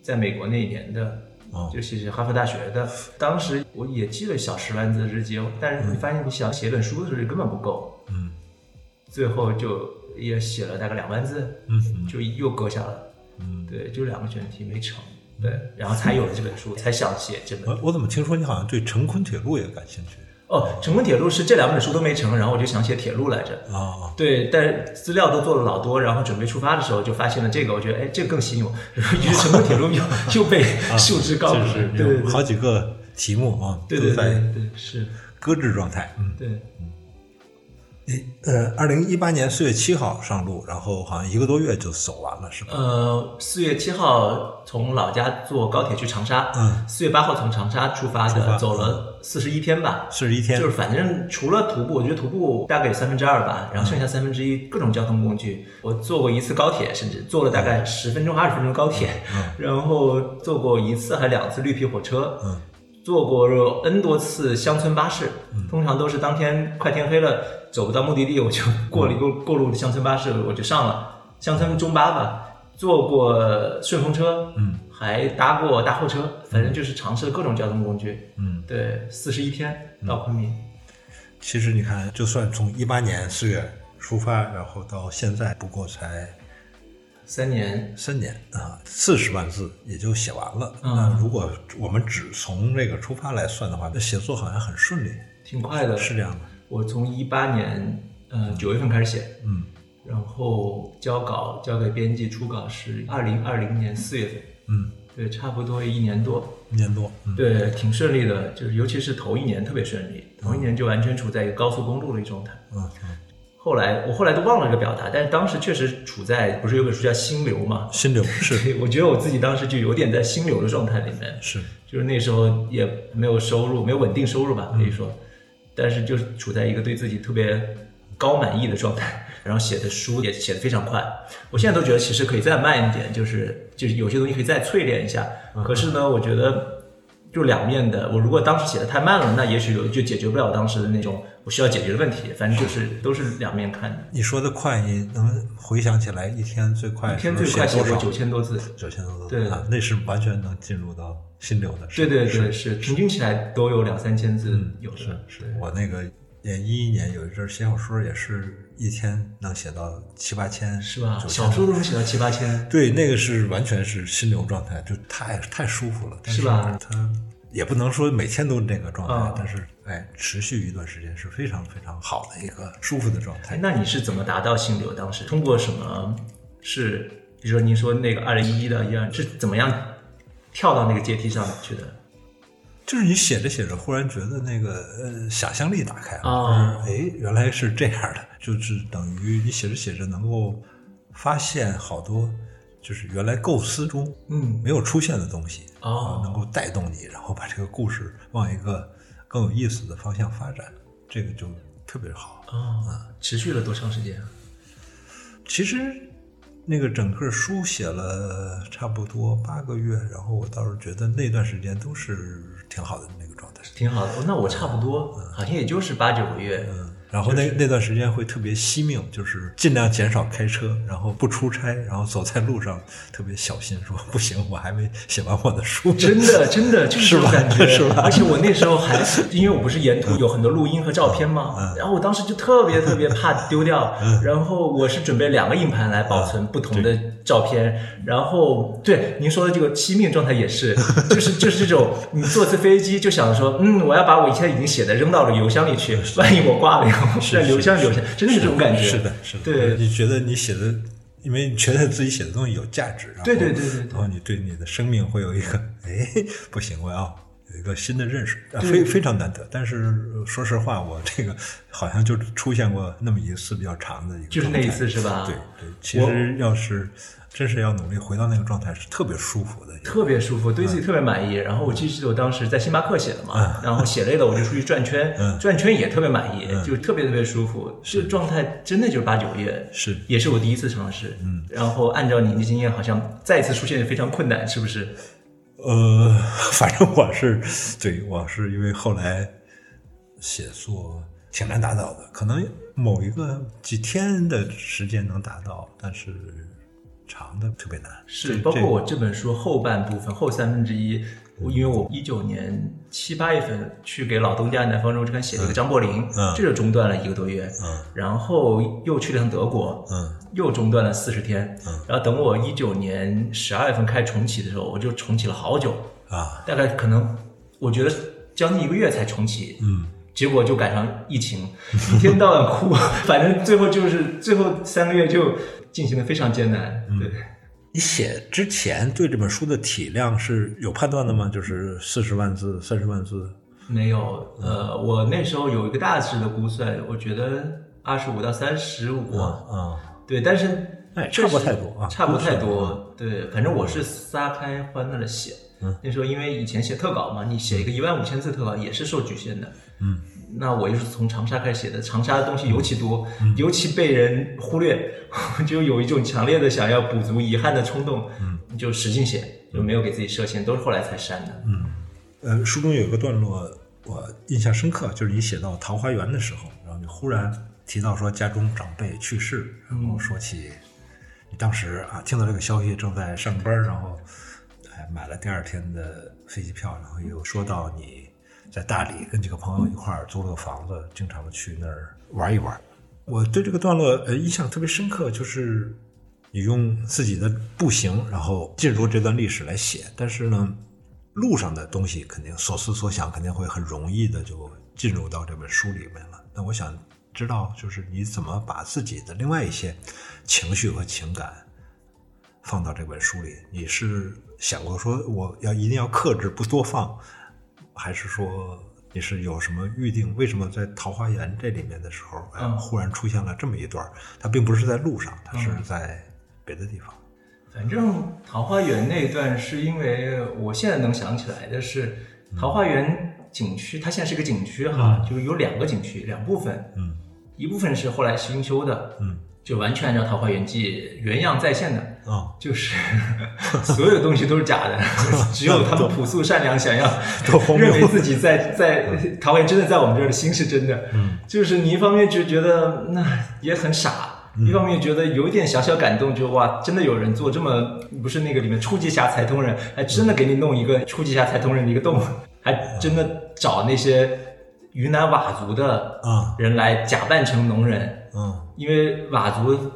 在美国那一年的，哦就写写哈佛大学的。当时我也记了小十万字的日记，但是你发现你想写本书的时候根本不够，嗯，最后就也写了大概两万字，嗯就又搁下了。嗯，对，就两个选题没成，对，然后才有了这本书，才想写这本。我我怎么听说你好像对成昆铁路也感兴趣？哦，成昆铁路是这两本书都没成，然后我就想写铁路来着。啊？对，但是资料都做了老多，然后准备出发的时候就发现了这个，我觉得哎，这个更吸引我。于是成昆铁路又又被束之高阁，啊对对好几个题目啊，对对对对是，搁置状态。嗯，对，呃，二零一八年四月七号上路，然后好像一个多月就走完了，是吧？呃，四月七号从老家坐高铁去长沙，嗯，四月八号从长沙出发的，走了四十一天吧。四十一天就，是反正除了徒步，我觉得徒步大概有三分之二吧，然后剩下三分之一各种交通工具。我坐过一次高铁，甚至坐了大概十分钟、二十分钟高铁，然后坐过一次还两次绿皮火车，嗯坐过 N 多次乡村巴士，通常都是当天快天黑了，走不到目的地，我就过了一个过路的乡村巴士，我就上了乡村中巴吧。坐过顺风车，嗯，还搭过大货车，反正就是尝试了各种交通工具。嗯，对，四十一天到昆明。其实你看，就算从一八年四月出发，然后到现在，不过才三年，三年啊，四十万字也就写完了。嗯那如果我们只从这个出发来算的话，那写作好像很顺利，挺快的。是这样的。我从一八年呃九月份开始写，嗯然后交稿交给编辑，初稿是二零二零年四月份，嗯，对，差不多一年多，一年多。嗯对，挺顺利的，就是尤其是头一年特别顺利，头一年就完全处在一个高速公路的一个状态。嗯嗯，后来我后来都忘了这个表达，但是当时确实处在不是有本书叫《心流》嘛？心流 是，我觉得我自己当时就有点在心流的状态里面，是，就是那时候也没有收入，没有稳定收入吧，可以说，但是就是处在一个对自己特别高满意的状态，然后写的书也写的非常快。我现在都觉得其实可以再慢一点，就是就是有些东西可以再淬炼一下。可是呢，我觉得就两面的，我如果当时写的太慢了，那也许有就解决不了当时的那种我需要解决的问题。反正就是都是两面看的。你说的快，你能回想起来一天最快一天最快写过？九千多字，九千多字，对啊，那是完全能进入到心流的。对对对，是平均起来都有两三千字，有的是我那个也一一年有一阵儿写小说，也是一天能写到七八千，是吧？小说都能写到七八千，对，那个是完全是心流状态，就太太舒服了，但是吧它也不能说每天都是这个状态，啊但是哎，持续一段时间是非常非常好的一个舒服的状态。哎那你是怎么达到心流？当时通过什么？是比如说您说那个二零一一的一二，是怎么样跳到那个阶梯上去的？就是你写着写着，忽然觉得那个呃想象力打开了，哦就是哎，原来是这样的，就是等于你写着写着能够发现好多就是原来构思中嗯，没有出现的东西，哦啊能够带动你，然后把这个故事往一个更有意思的方向发展，这个就特别好。哦，持续了多长时间啊？其实那个整个书写了差不多八个月，然后我倒是觉得那段时间都是挺好的那个状态。挺好的。哦那我差不多，好像也就是八九个月。然后那那段时间会特别惜命，就是尽量减少开车，然后不出差，然后走在路上特别小心，说不行，我还没写完我的书。真的，真的就是这种感觉，是吧？而且我那时候还，因为我不是沿途有很多录音和照片嘛，然后我当时就特别特别怕丢掉，然后我是准备两个硬盘来保存不同的照片，然后对您说的这个惜命状态也是，就是就是这种，你坐次飞机就想说，嗯，我要把我以前已经写的扔到了邮箱里去，万一我挂了以后，在邮箱留下，真的是这种感觉，是的，是的，对，你觉得你写的。因为你觉得自己写的东西有价值，然后对对对对，然后你对你的生命会有一个哎，不行，我要有一个新的认识，非非常难得。但是说实话，我这个好像就出现过那么一次比较长的一个，就是那一次是吧？对对，其实要是。真是要努力回到那个状态，是特别舒服的，特别舒服，对自己特别满意。然后我记得我当时在星巴克写的嘛，然后写累了我就出去转圈，转圈也特别满意，就特别特别舒服。这状态真的就是八九月，是也是我第一次尝试。嗯，然后按照您的经验，好像再次出现非常困难，是不是？呃，反正我是对我是因为后来写作挺难达到的，可能某一个几天的时间能达到，但是。长的特别难，是包括我这本书后半部分后三分之一，因为我一九年七八月份去给老东家南方周刊写了一个张伯苓，嗯，这就中断了一个多月，嗯，然后又去了趟德国，嗯，又中断了四十天，嗯，然后等我一九年十二月份开始重启的时候，我就重启了好久，啊，大概可能我觉得将近一个月才重启，嗯，结果就赶上疫情，一天到晚哭，反正最后就是最后三个月就。进行的非常艰难。对，你写之前对这本书的体量是有判断的吗？就是四十万字、三十万字？没有。呃，我那时候有一个大致的估算，我觉得二十五到三十五。啊，对，但是哎，差不太多啊，差不太多。对，反正我是撒开欢乐的写。那时候因为以前写特稿嘛，你写一个一万五千字特稿也是受局限的。嗯。那我又是从长沙开始写的，长沙的东西尤其多，尤其被人忽略，就有一种强烈的想要补足遗憾的冲动，嗯就使劲写，就没有给自己设限，都是后来才删的。嗯，呃，书中有一个段落我印象深刻，就是你写到桃花源的时候，然后你忽然提到说家中长辈去世，然后说起你当时啊听到这个消息正在上班，然后还买了第二天的飞机票，然后又说到你。在大理跟几个朋友一块儿租了个房子，经常的去那儿玩一玩。我对这个段落呃印象特别深刻，就是你用自己的步行，然后进入这段历史来写。但是呢，路上的东西肯定所思所想肯定会很容易的就进入到这本书里面了。那我想知道，就是你怎么把自己的另外一些情绪和情感放到这本书里？你是想过说我要一定要克制，不多放？还是说你是有什么预定？为什么在桃花源这里面的时候，嗯，忽然出现了这么一段？它并不是在路上，它是在别的地方。反正桃花源那一段是因为我现在能想起来的是，桃花源景区，它现在是个景区哈，就有两个景区，两部分，嗯，一部分是后来新修的，嗯。就完全按照《桃花源记》原样再现的啊，就是 所有东西都是假的，只有他们朴素善良，想要 认为自己在在桃花源真的在我们这儿的心是真的。嗯，就是你一方面就觉得那也很傻，一方面觉得有一点小小感动，就哇，真的有人做这么不是那个里面初级侠财通人，还真的给你弄一个初级侠财通人的一个洞，还真的找那些云南佤族的啊人来假扮成农人。嗯，因为佤族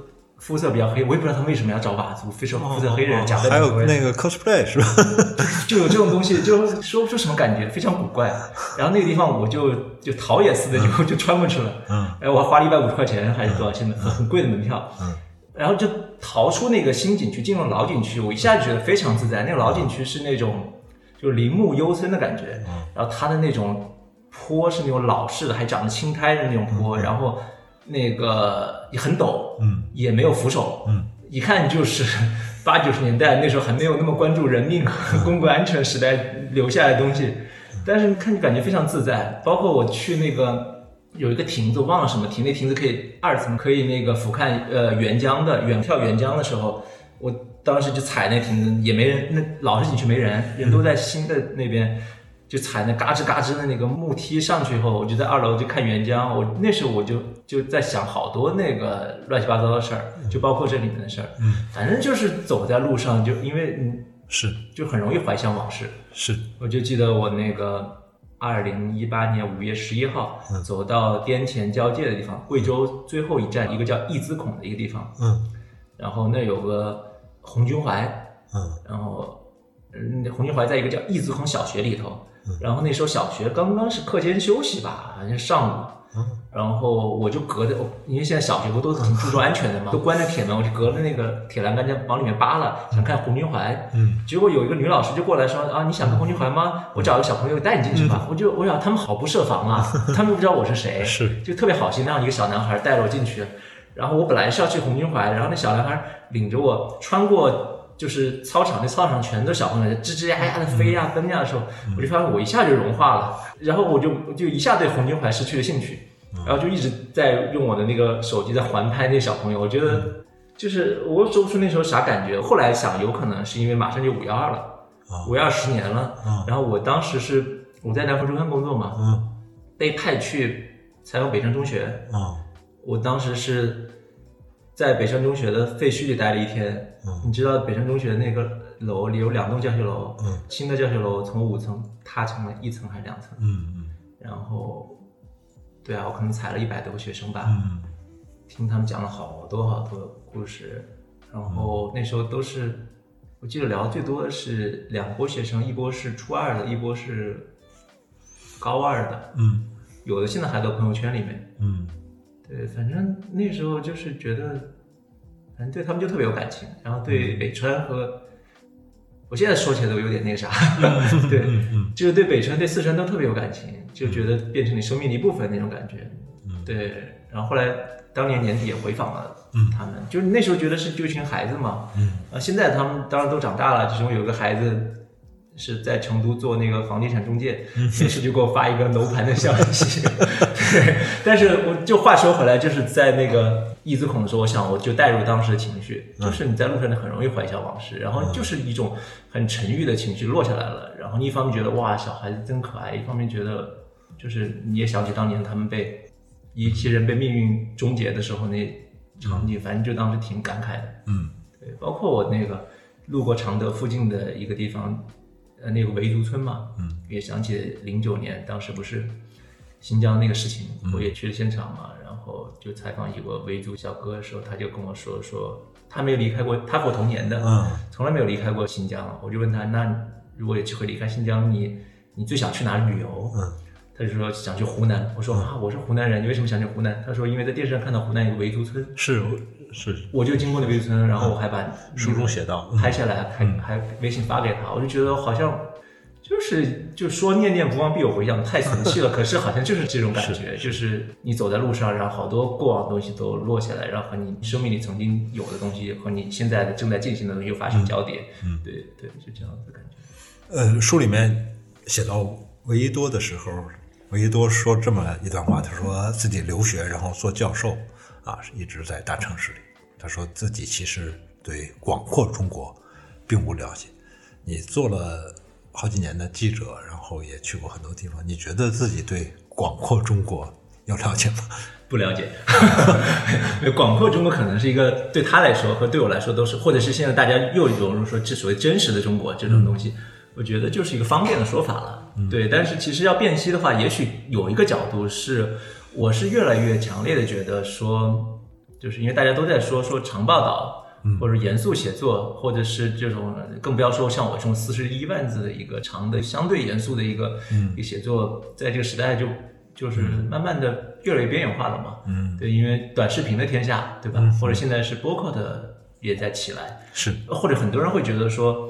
肤色比较黑，我也不知道他为什么要找佤族肤色肤色黑人假扮还有那个 cosplay 是吧？就有这种东西，就说不出什么感觉，非常古怪。然后那个地方我就就逃也似的就就穿过去了。嗯，哎，我还花了一百五十块钱还是多少钱的很贵的门票。嗯，然后就逃出那个新景区，进入老景区，我一下就觉得非常自在。那个老景区是那种就林木幽森的感觉。嗯，然后它的那种坡是那种老式的，还长着青苔的那种坡，然后。那个也很陡，嗯，也没有扶手，嗯，一看就是 八九十年代那时候还没有那么关注人命和 公共安全时代留下来的东西，但是看感觉非常自在。包括我去那个有一个亭子，忘了什么亭，那亭子可以二层可以那个俯瞰呃沅江的远眺沅江的时候，我当时就踩那亭子也没人，那老是景区没人，人都在新的那边。就踩那嘎吱嘎吱的那个木梯上去以后，我就在二楼就看沅江。我那时候我就就在想好多那个乱七八糟的事儿，就包括这里面的事儿。嗯，反正就是走在路上，就因为嗯，是就很容易怀想往事。是，我就记得我那个二零一八年五月十一号嗯走到滇黔交界的地方，贵州最后一站一个叫义资孔的一个地方，嗯然后那有个红军怀，嗯然后嗯，红军怀在一个叫义资孔小学里头嗯，然后那时候小学刚刚是课间休息吧，好像是上午。嗯然后我就隔着，因为现在小学不都很注重安全的嘛，都关着铁门，我就隔着那个铁栏杆就往里面扒拉，想看红军怀。嗯结果有一个女老师就过来说啊，你想看红军怀吗？我找个小朋友带你进去吧。我就我想他们好不设防啊，他们不知道我是谁，是就特别好心让一个小男孩带着我进去。然后我本来是要去红军怀，然后那小男孩领着我穿过就是操场，那操场全都是小朋友吱吱呀呀的飞呀奔呀的时候，我就发现我一下就融化了，然后我就就一下对红军牌失去了兴趣，然后就一直在用我的那个手机在环拍那小朋友，我觉得就是我说不出那时候啥感觉。后来想，有可能是因为马上就五幺二了，啊。五幺二十年了，啊然后我当时是我在南方周刊工作嘛，嗯。被派去采访北城中学，啊我当时是在北山中学的废墟里待了一天。嗯。你知道北山中学那个楼里有两栋教学楼，嗯。新的教学楼从五层塌成了一层还是两层，嗯。然后，对啊，我可能踩了一百多个学生吧，嗯。听他们讲了好多好多故事，然后那时候都是，我记得聊的最多的是两波学生，一波是初二的，一波是高二的，嗯。有的现在还在朋友圈里面。嗯对，反正那时候就是觉得，反正对他们就特别有感情，然后对北川和，我现在说起来都有点那个啥，对，嗯就是对北川、对四川都特别有感情，就觉得变成你生命的一部分那种感觉。嗯。对，然后后来当年年底也回访了嗯。他们，就是那时候觉得是就一群孩子嘛，嗯。啊，现在他们当然都长大了，其中有个孩子是在成都做那个房地产中介，嗯。那时就给我发一个楼盘的消息。对，但是我就话说回来，就是在那个一字孔的时候，我想我就带入当时的情绪，嗯。就是你在路上你很容易怀想往事，然后就是一种很沉郁的情绪落下来了，然后你一方面觉得哇小孩子真可爱，一方面觉得就是你也想起当年他们被一些人被命运终结的时候那场景，反正就当时挺感慨的。嗯。对，包括我那个路过常德附近的一个地方，呃，那个维族村嘛，嗯，也想起零九年当时不是新疆那个事情，我也去了现场嘛，然后就采访一个维族小哥的时候，他就跟我说说他没有离开过，他和我同年的，嗯从来没有离开过新疆。我就问他，那如果有机会离开新疆，你你最想去哪里旅游？嗯他就说想去湖南。我说啊，我是湖南人，你为什么想去湖南？他说因为在电视上看到湖南有个维族村，是是我就经过那维族村，然后我还把书中写到，拍下来，还还微信发给他，我就觉得好像就是就说念念不忘必有回响，太俗气了。可是好像就是这种感觉，就是你走在路上，然后好多过往的东西都落下来，然后和你生命里曾经有的东西和你现在的正在进行的东西又发生交叠。嗯对对，就这样子的感觉。呃，书里面写到维伊多的时候，维伊多说这么一段话，他说自己留学，然后做教授，啊，一直在大城市里。他说自己其实对广阔中国并不了解。你做了好几年的记者，然后也去过很多地方，你觉得自己对广阔中国有了解吗？不了解，广阔中国可能是一个对他来说和对我来说都是，或者是现在大家又融入说这所谓真实的中国这种东西，我觉得就是一个方便的说法了。对，但是其实要辨析的话，也许有一个角度是，我是越来越强烈的觉得说，就是因为大家都在说说长报道。或者严肃写作，或者是这种，更不要说像我这种四十一万字的一个长的、相对严肃的一个、一个写作，在这个时代就就是慢慢的越来越边缘化了嘛。嗯，对，因为短视频的天下，对吧？或者现在是播客的也在起来，是，或者很多人会觉得说，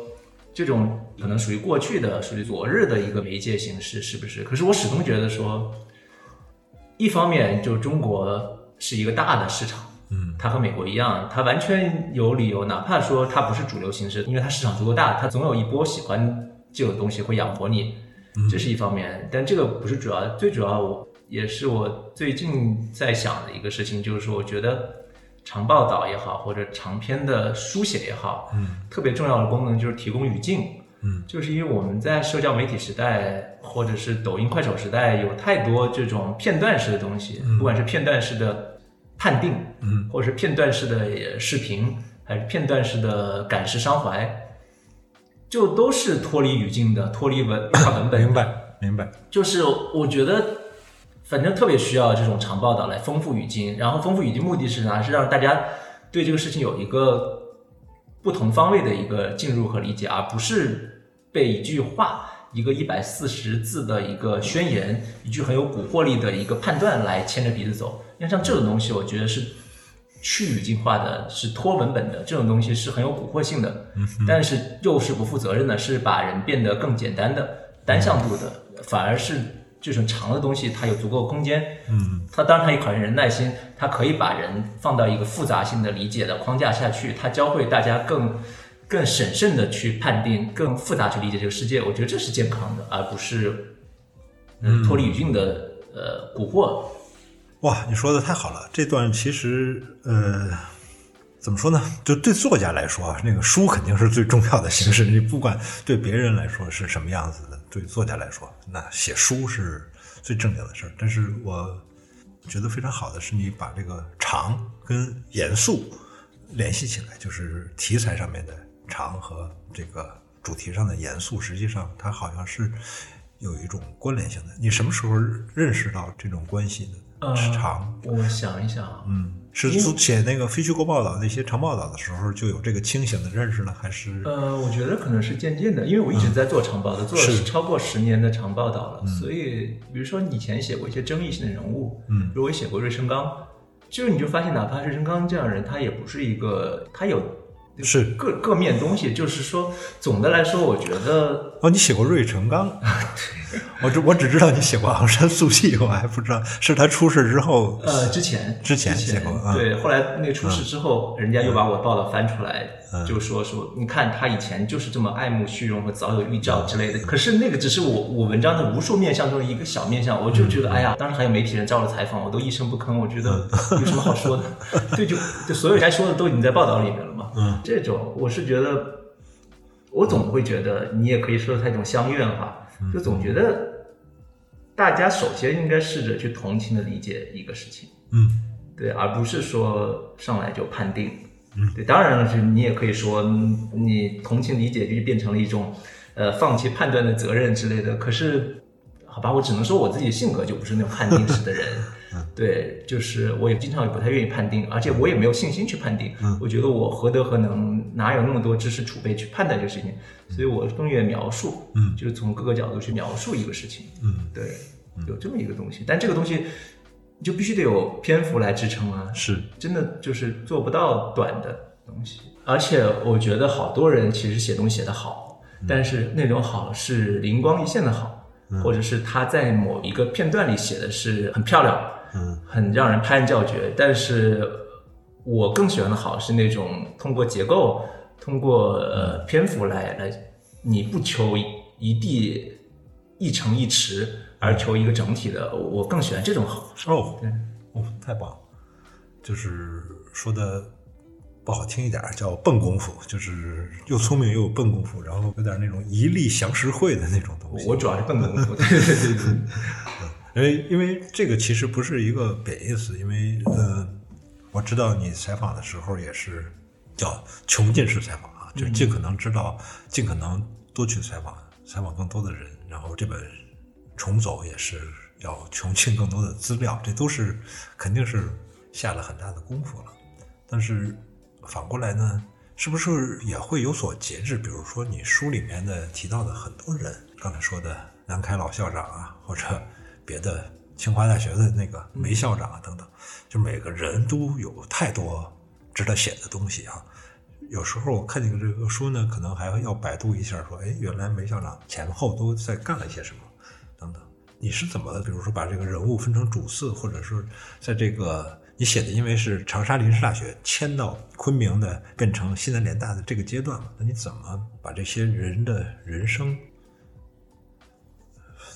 这种可能属于过去的、属于昨日的一个媒介形式，是不是？可是我始终觉得说，一方面就中国是一个大的市场。嗯，它和美国一样，它完全有理由，哪怕说它不是主流形式，因为它市场足够大，它总有一波喜欢这种东西会养活你，这是一方面。但这个不是主要，最主要我也是我最近在想的一个事情，就是说，我觉得长报道也好，或者长篇的书写也好，嗯，特别重要的功能就是提供语境，嗯，就是因为我们在社交媒体时代，或者是抖音、快手时代，有太多这种片段式的东西，不管是片段式的判定，嗯，或者是片段式的视频，还是片段式的感时伤怀，就都是脱离语境的，脱离文 文本。明白明白，就是我觉得，反正特别需要这种长报道来丰富语境，然后丰富语境目的是啥？是让大家对这个事情有一个不同方位的一个进入和理解，而不是被一句话、一个一百四十字的一个宣言、一句很有蛊惑力的一个判断来牵着鼻子走。因为像这种东西，我觉得是去语境化的，是脱文本的，这种东西是很有蛊惑性的，但是又是不负责任的，是把人变得更简单的、单向度的，反而是这种长的东西，它有足够空间。嗯，它当然它也考验人耐心，它可以把人放到一个复杂性的理解的框架下去，它教会大家更更审慎的去判定，更复杂去理解这个世界。我觉得这是健康的，而不是嗯脱离语境的呃蛊惑。哇，你说的太好了！这段其实，呃，怎么说呢？就对作家来说，那个书肯定是最重要的形式。你不管对别人来说是什么样子的，对作家来说，那写书是最正经的事儿。但是我觉得非常好的是，你把这个长跟严肃联系起来，就是题材上面的长和这个主题上的严肃，实际上它好像是有一种关联性的。你什么时候认识到这种关系的？呃是长，我想一想，嗯，是做写那个非虚构报道那些长报道的时候就有这个清醒的认识了，还是？呃，我觉得可能是渐渐的，因为我一直在做长报道，做了超过十年的长报道了，所以比如说你以前写过一些争议性的人物，嗯。比如我写过芮成钢，就是你就发现，哪怕芮成钢这样的人，他也不是一个，他有是。各各面东西，就是说，总的来说，我觉得哦，你写过芮成钢，我只我只知道你写过昂山素季，我还不知道是他出事之后，呃，之前之前写过啊对，后来那个出事之后，人家又把我报道翻出来，嗯就说说，你看他以前就是这么爱慕虚荣和早有预兆之类的。可是那个只是我我文章的无数面相中的一个小面相，我就觉得，哎呀，当时还有媒体人找我采访，我都一声不吭，我觉得有什么好说的？对，就就所有该说的都已经在报道里面了嘛。嗯，这种我是觉得，我总会觉得，你也可以说它一种相怨哈，就总觉得。大家首先应该试着去同情的理解一个事情，嗯对，而不是说上来就判定。嗯，对，当然了，是你也可以说嗯你同情理解就变成了一种，呃，放弃判断的责任之类的。可是，好吧，我只能说我自己性格就不是那种判定式的人。对，就是我也经常也不太愿意判定，而且我也没有信心去判定。我觉得我何德何能，哪有那么多知识储备去判断这个事情？所以我更愿意描述，嗯。就是从各个角度去描述一个事情。嗯，对，有这么一个东西，但这个东西就必须得有篇幅来支撑啊，是。真的就是做不到短的东西。而且我觉得好多人其实写东西写得好，但是那种好是灵光一现的好，或者是他在某一个片段里写的是很漂亮，嗯，很让人拍案叫绝。但是我更喜欢的好是那种通过结构，通过呃篇幅来来，你不求一地一城一池，而求一个整体的，我更喜欢这种好。哦对，哦，太棒了，就是说的不好听一点叫笨功夫，就是又聪明又有笨功夫，然后有点那种一力降十会的那种东西。我主要是笨功夫，对对对因为因为这个其实不是一个贬义词，因为呃，我知道你采访的时候也是叫穷尽式采访啊，就尽可能知道，尽可能多去采访，采访更多的人。然后这本重走也是要穷尽更多的资料，这都是肯定是下了很大的功夫了。但是反过来呢，是不是也会有所节制？比如说你书里面的提到的很多人，刚才说的南开老校长啊，或者别的清华大学的那个梅校长啊等等，就每个人都有太多值得写的东西啊。有时候我看这个这个书呢，可能还要百度一下，说，哎，原来梅校长前后都在干了些什么，等等。你是怎么，比如说把这个人物分成主次，或者是在这个你写的，因为是长沙临时大学迁到昆明的，变成西南联大的这个阶段嘛？那你怎么把这些人的人生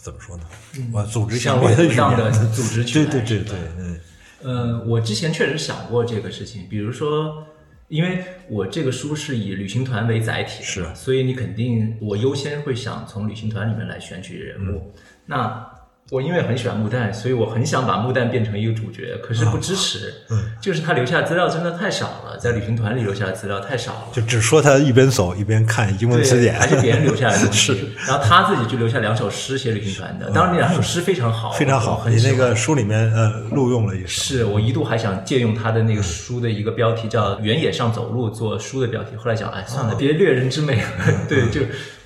怎么说呢？我组织像我的语这样的，组织 起对来，对对对，嗯。呃，我之前确实想过这个事情，比如说，因为我这个书是以旅行团为载体是。所以你肯定我优先会想从旅行团里面来选取人物。嗯。那我因为很喜欢木蛋，所以我很想把木蛋变成一个主角，可是不支持。嗯，就是他留下的资料真的太少了，在旅行团里留下的资料太少了。就只说他一边走一边看英文词对，典，还是别人留下来的东西。是，然后他自己就留下两首诗写旅行团的，当然那两首诗非常好，非常好。很你那个书里面呃录用了一首，是我一度还想借用他的那个书的一个标题叫《原野上走路》做书的标题，后来想，哎，算了，别掠人之美，对，就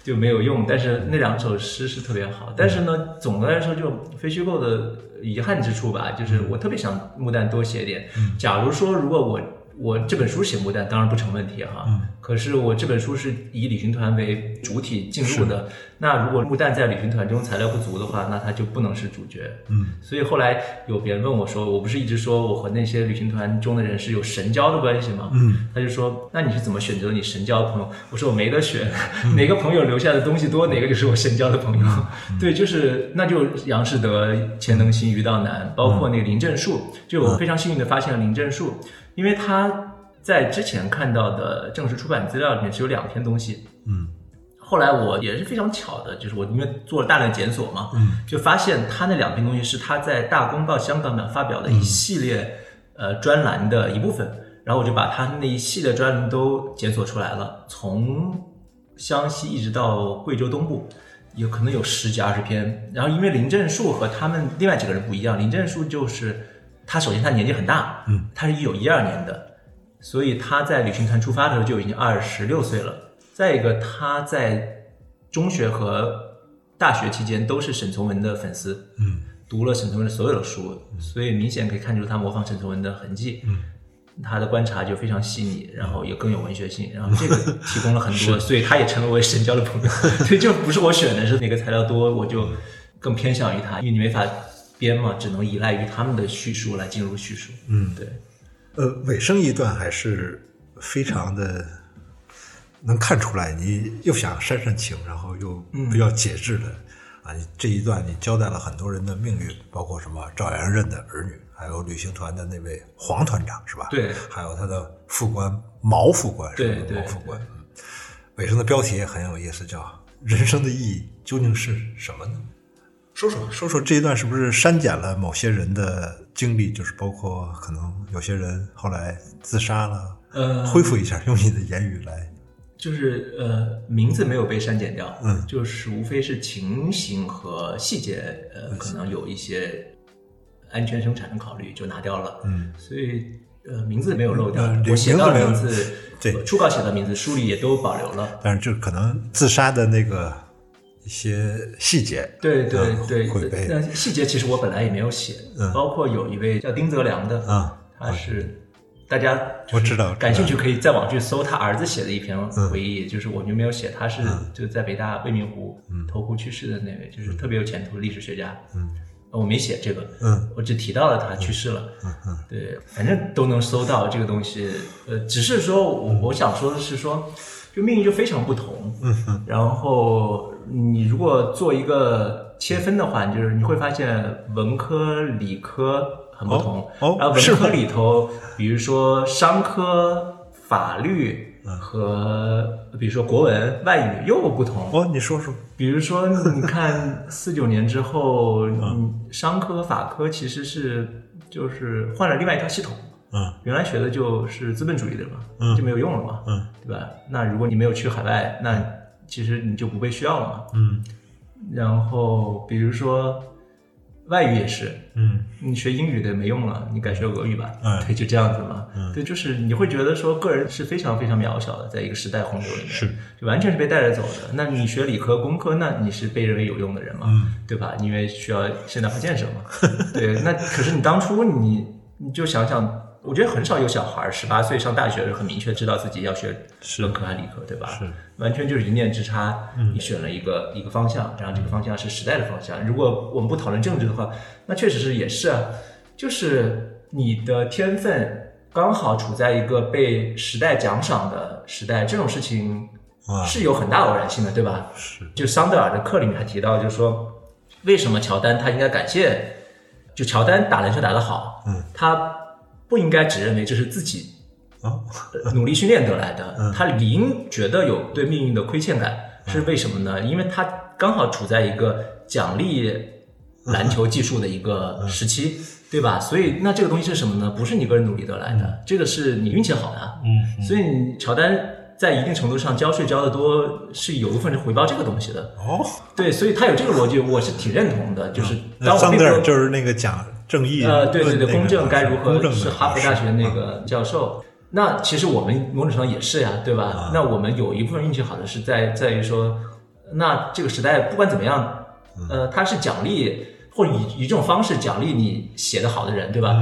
就没有用。但是那两首诗是特别好。但是呢，总的来说，就非虚构的遗憾之处吧，就是我特别想木旦多写点。假如说，如果我我这本书写木旦，当然不成问题哈。可是我这本书是以旅行团为主体进入的，那如果木蛋在旅行团中材料不足的话，那他就不能是主角。嗯，所以后来有别人问我说，我不是一直说我和那些旅行团中的人是有神交的关系吗？嗯，他就说，那你是怎么选择你神交的朋友？我说我没得选，哪个朋友留下的东西多，哪个就是我神交的朋友。对，就是那就杨士德、钱能新、于道南，包括那个林正树，就我非常幸运的发现了林正树，因为他在之前看到的正式出版资料里面只有两篇东西。嗯后来我也是非常巧的，就是我因为做了大量检索嘛，嗯，就发现他那两篇东西是他在《大公报》香港版发表的一系列、呃专栏的一部分，然后我就把他那一系列专栏都检索出来了，从湘西一直到贵州东部，有可能有十几二十篇。然后因为林正树和他们另外几个人不一样，林正树就是他首先他年纪很大，嗯，他是一九一二年的，所以他在旅行团出发的时候就已经二十六岁了。再一个，他在中学和大学期间都是沈从文的粉丝，嗯。读了沈从文的所有的书，所以明显可以看出他模仿沈从文的痕迹。嗯，他的观察就非常细腻，然后也更有文学性，然后这个提供了很多，所以他也成了我深交的朋友。所以就不是我选的，是哪个材料多，我就更偏向于他，因为你没法编嘛，只能依赖于他们的叙述来进入叙述。嗯，对。呃，尾声一段还是非常的能看出来，你又想煽煽情，然后又比较节制的、啊。你这一段你交代了很多人的命运，包括什么赵元任的儿女，还有旅行团的那位黄团长是吧？对还有他的副官毛副官是吧？毛副官。嗯尾声的标题也很有意思，叫“人生的意义究竟是什么呢？”说说说说这一段是不是删减了某些人的经历，就是包括可能有些人后来自杀了，呃，恢复一下，用你的言语来，就是呃，名字没有被删减掉，嗯就是无非是情形和细节，呃，可能有一些安全生产的考虑就拿掉了，嗯，所以呃，名字没有漏掉，呃我写到的名字对呃初稿写的名字，书里也都保留了。但是就可能自杀的那个一些细节，对对嗯对会被，那细节其实我本来也没有写，嗯包括有一位叫丁泽良的，啊他是大家就是我知道感兴趣可以在网去搜他儿子写的一篇嗯回忆，就是我就没有写，他是就在北大未名湖投湖去世的那位，就是特别有前途的历史学家。嗯呃，我没写这个，嗯我只提到了他去世了。嗯嗯对，反正都能搜到这个东西。呃，只是说我我想说的是说，就命运就非常不同。嗯嗯然后你如果做一个切分的话，就是你会发现文科、理科很不同。哦哦然后文科里头，比如说商科、法律嗯和比如说国文、外语又不同。哦，你说说，比如说，你看四九年之后，嗯，商科、法科其实是就是换了另外一套系统。嗯原来学的就是资本主义的嘛，嗯就没有用了嘛，嗯对吧？那如果你没有去海外，那其实你就不被需要了嘛。嗯然后比如说外语也是，嗯你学英语的没用了，你改学俄语吧。嗯对，就这样子嘛。嗯对，就是你会觉得说个人是非常非常渺小的，在一个时代洪流里面，是就完全是被带着走的。那你学理科、工科，那你是被认为有用的人嘛，嗯对吧？因为需要现代化建设嘛。对，那可是你当初你你就想想。我觉得很少有小孩十八岁上大学很明确知道自己要学文科还是理科，对吧？是，完全就是一念之差，你选了一个、一个方向，然后这个方向是时代的方向。如果我们不讨论政治的话，那确实是也是啊，就是你的天分刚好处在一个被时代奖赏的时代，这种事情啊是有很大偶然性的，对吧？是就桑德尔的课里面还提到，就是说为什么乔丹他应该感谢，就乔丹打篮球打得好，嗯，他不应该只认为这是自己啊，呃努力训练得来的。他理应觉得有对命运的亏欠感，是为什么呢？因为他刚好处在一个奖励篮球技术的一个时期，对吧？所以那这个东西是什么呢？不是你个人努力得来的，这个是你运气好的。嗯，所以你乔丹在一定程度上交税交的多，是有一部分是回报这个东西的。哦，对，所以他有这个逻辑，我是挺认同的。就是当我并不就是那个讲正义呃，对对对，公正该如何是哈佛大学那个教授。那其实我们某种程度上也是呀，对吧？那我们有一部分运气好的是在在于说，那这个时代不管怎么样，呃，它是奖励或者以以这种方式奖励你写的好的人，对吧？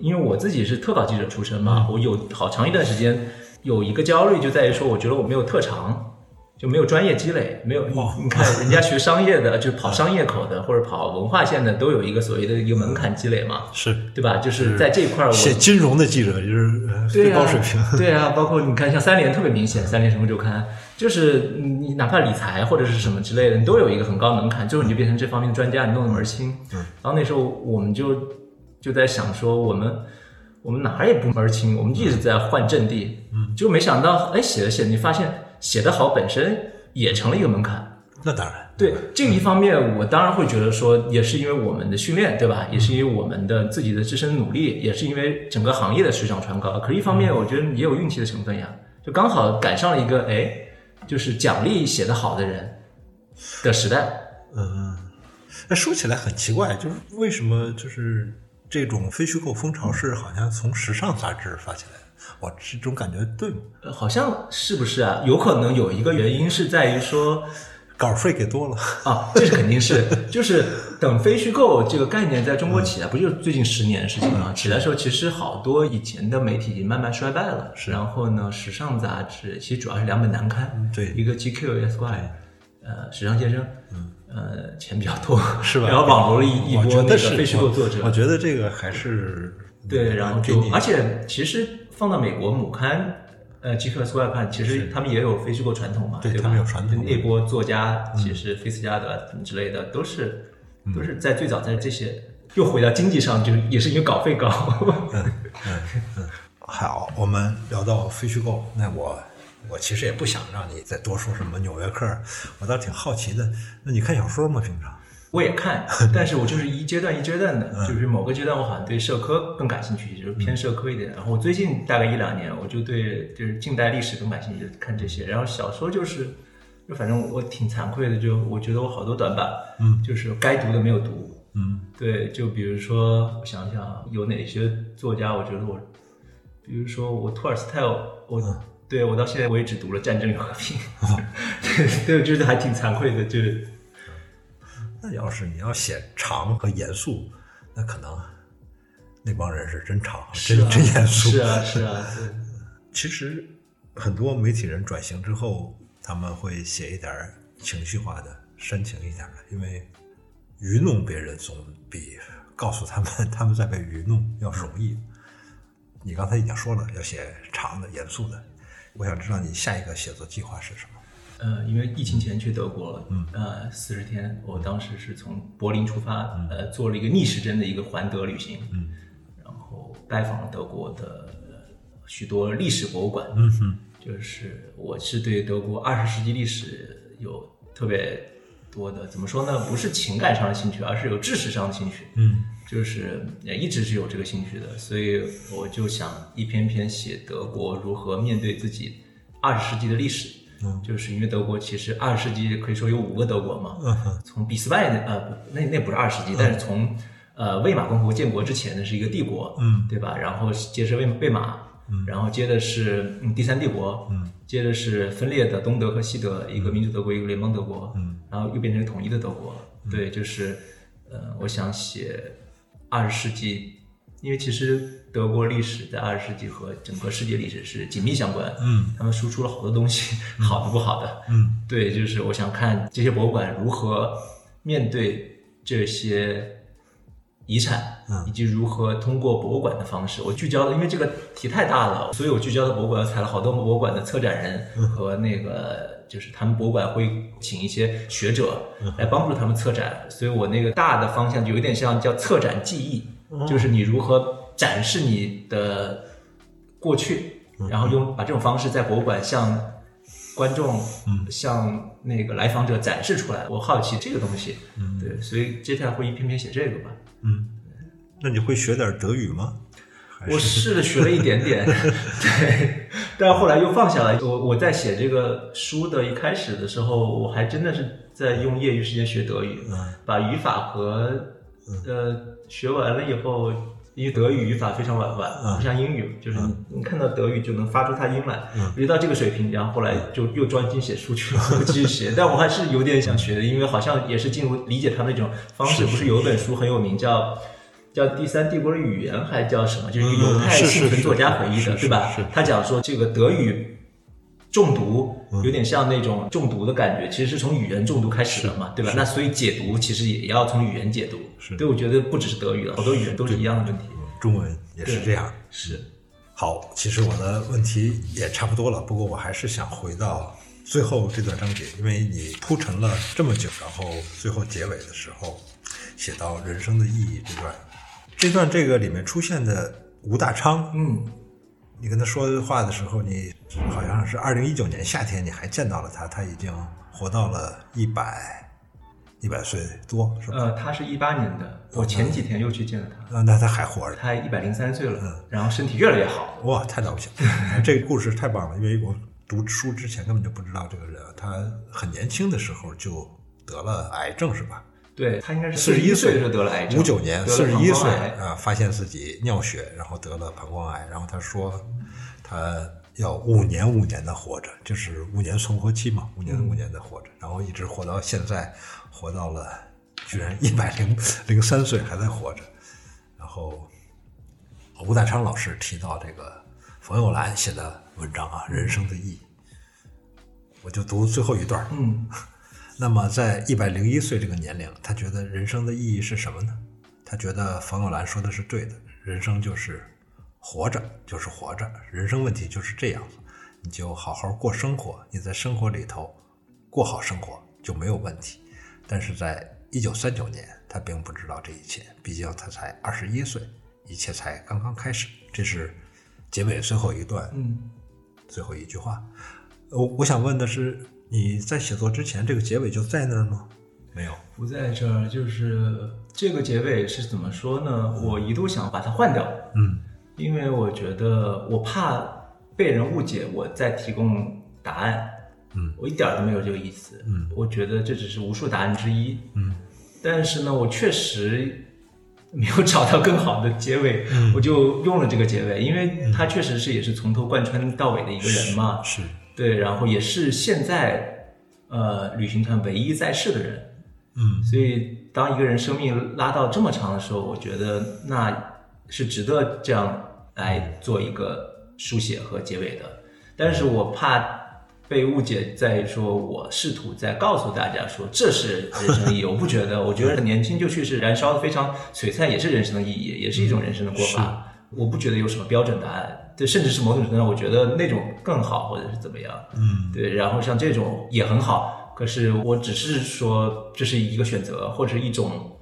因为我自己是特稿记者出身嘛，我有好长一段时间有一个焦虑就在于说，我觉得我没有特长。就没有专业积累，没有你你看人家学商业的，就跑商业口的或者跑文化线的，都有一个所谓的一个门槛积累嘛，是对吧？就是在这一块儿我写金融的记者就是呃最、高水平。对啊，包括你看，像三联特别明显，三联什么周刊就是你哪怕理财或者是什么之类的，你都有一个很高门槛，最后你就变成这方面的专家，你弄得门儿清。嗯然后那时候我们就就在想说，我们我们哪儿也不门儿清，我们一直在换阵地，嗯，就没想到，哎，写着写着，你发现写得好本身也成了一个门槛。那当然，对这一方面，我当然会觉得说，也是因为我们的训练，对吧？也是因为我们的自己的自身努力，也是因为整个行业的水涨船高。可是，一方面，我觉得也有运气的成分呀，就刚好赶上了一个，哎，就是奖励写得好的人的时代。嗯，那说起来很奇怪，就是为什么就是这种非虚构风潮是好像从时尚杂志发起来的？我这种感觉对吗？呃好像是不是啊？有可能有一个原因是在于说，稿费给多了，啊，这是肯定是，就是等非虚构这个概念在中国起来，不就是最近十年的事情吗？起来的时候，其实好多以前的媒体已经慢慢衰败了。是然后呢，时尚杂志其实主要是两本难刊，对一个 GQ、Esquire，呃，时尚先生，嗯，呃，钱比较多，是吧然后网罗了一一我波那个非虚构作者，我觉得这个还是对，然后就而且其实放到美国母刊，呃，GQ 和 Squire 看，其实他们也有非虚构传统嘛，吧？对他们有传统嗯那波作家，其实菲斯加德之类的，都是都是在最早在这些，又回到经济上，就是也是因为稿费高。嗯嗯嗯好，我们聊到非虚构，那我我其实也不想让你再多说什么《纽约客》，我倒挺好奇的。那你看小说吗？平常？我也看，但是我就是一阶段一阶段的，嗯就是某个阶段我好像对社科更感兴趣，就是偏社科一点。然后我最近大概一两年，我就对就是近代历史更感兴趣，就看这些。然后小说就是，就反正我挺惭愧的，就我觉得我好多短板，嗯，就是该读的没有读。嗯对，就比如说，我想想有哪些作家，我觉得我，比如说我托尔斯泰，我、嗯对我到现在我也只读了《战争与和平》对，对，就是还挺惭愧的，就是那要是你要写长和严肃，那可能那帮人是真长，真、啊真严肃。是啊，是啊，对。其实很多媒体人转型之后，他们会写一点情绪化的、煽情一点的，因为愚弄别人总比告诉他们他们在被愚弄要容易。你刚才已经说了，要写长的、严肃的。我想知道你下一个写作计划是什么？呃，因为疫情前去德国，嗯，呃，四十天，我当时是从柏林出发，呃，做了一个逆时针的一个环德旅行，嗯，然后拜访了德国的呃许多历史博物馆，嗯哼，就是我是对德国二十世纪历史有特别多的，怎么说呢？不是情感上的兴趣，而是有知识上的兴趣，嗯就是也一直是有这个兴趣的，所以我就想一篇篇写德国如何面对自己二十世纪的历史。嗯。就是因为德国其实二十世纪可以说有五个德国嘛，嗯。从俾斯麦那呃那那不是二十世纪，但是从呃魏玛共和国建国之前呢是一个帝国，嗯。对吧？然后接着魏魏玛，嗯。然后接着是嗯第三帝国，嗯。接着是分裂的东德和西德，一个民主德国，一个联邦德国，嗯。然后又变成统一的德国。对，就是呃，我想写二十世纪，因为其实德国历史在二十世纪和整个世界历史是紧密相关。嗯。他们输出了好多东西，好的不好的。嗯。对，就是我想看这些博物馆如何面对这些遗产，嗯。以及如何通过博物馆的方式，我聚焦的，因为这个题太大了，所以我聚焦的博物馆采了好多博物馆的策展人和那个，就是他们博物馆会请一些学者来帮助他们策展，所以我那个大的方向就有点像叫策展记忆，就是你如何展示你的过去。然后用把这种方式在博物馆向观众、向那个来访者展示出来。我好奇这个东西，对，所以接下来会一篇篇写这个吧。嗯那你会学点德语吗？我试着学了一点点，对，但是后来又放下了。我我在写这个书的一开始的时候，我还真的是在用业余时间学德语，把语法和呃学完了以后，因为德语语法非常婉婉，不像英语，就是你你看到德语就能发出它音来，我就到这个水平，然后后来就又专心写书去了，继续写。但我还是有点想学的，因为好像也是进入理解它的一种方式。不是有一本书很有名叫？叫第三帝国的语言还叫什么？就是一个犹太幸存作家回忆的，对吧是？他讲说这个德语中毒有点像那种中毒的感觉，其实是从语言中毒开始的嘛，对吧？那所以解读其实也要从语言解读。是对，我觉得不只是德语了，好多语言都是一样的问题。中文也是这样。是，好，其实我的问题也差不多了，不过我还是想回到最后这段章节，因为你铺陈了这么久，然后最后结尾的时候写到人生的意义这段，这段这个里面出现的吴大昌，嗯，你跟他说话的时候，你好像是二零一九年夏天你还见到了他，他已经活到了一百一百岁多，是吧？呃，他是一八年的，我前几天又去见了他，呃，那他还活着。他一百零三岁了，嗯然后身体越来越好。哇，太了不起了！这个故事太棒了，因为我读书之前根本就不知道这个人，他很年轻的时候就得了癌症，是吧？对他应该是四十一岁的时候得了癌症，五九年四十一岁啊，发现自己尿血，然后得了膀胱癌，然后他说他要五年五年的活着，就是五年存活期嘛，五年五年的活着，然后一直活到现在，活到了居然一百零零三岁还在活着，然后吴大昌老师提到这个冯友兰写的文章啊，《人生的意义》，我就读最后一段。嗯，那么在一百零一岁这个年龄，他觉得人生的意义是什么呢？他觉得冯友兰说的是对的，人生就是活着，就是活着，人生问题就是这样子，你就好好过生活，你在生活里头过好生活就没有问题。但是在一九三九年，他并不知道这一切，毕竟他才二十一岁，一切才刚刚开始。这是结尾最后一段，嗯，最后一句话。我我想问的是，你在写作之前，这个结尾就在那儿吗？没有。不在这儿，就是这个结尾是怎么说呢？我一度想把它换掉，嗯。因为我觉得我怕被人误解我在提供答案，嗯，我一点儿都没有这个意思，嗯，我觉得这只是无数答案之一，嗯，但是呢，我确实没有找到更好的结尾，嗯。我就用了这个结尾，因为他确实是也是从头贯穿到尾的一个人嘛，是，对，然后也是现在呃旅行团唯一在世的人，嗯所以当一个人生命拉到这么长的时候，我觉得那是值得这样来做一个书写和结尾的。但是我怕被误解在于说我试图在告诉大家说这是人生的意义，我不觉得，我觉得年轻就去世，燃烧的非常璀璨，也是人生的意义，也是一种人生的过法。我不觉得有什么标准答案，对，甚至是某种程度上，我觉得那种更好，或者是怎么样。嗯对，然后像这种也很好，可是我只是说这是一个选择或者是一种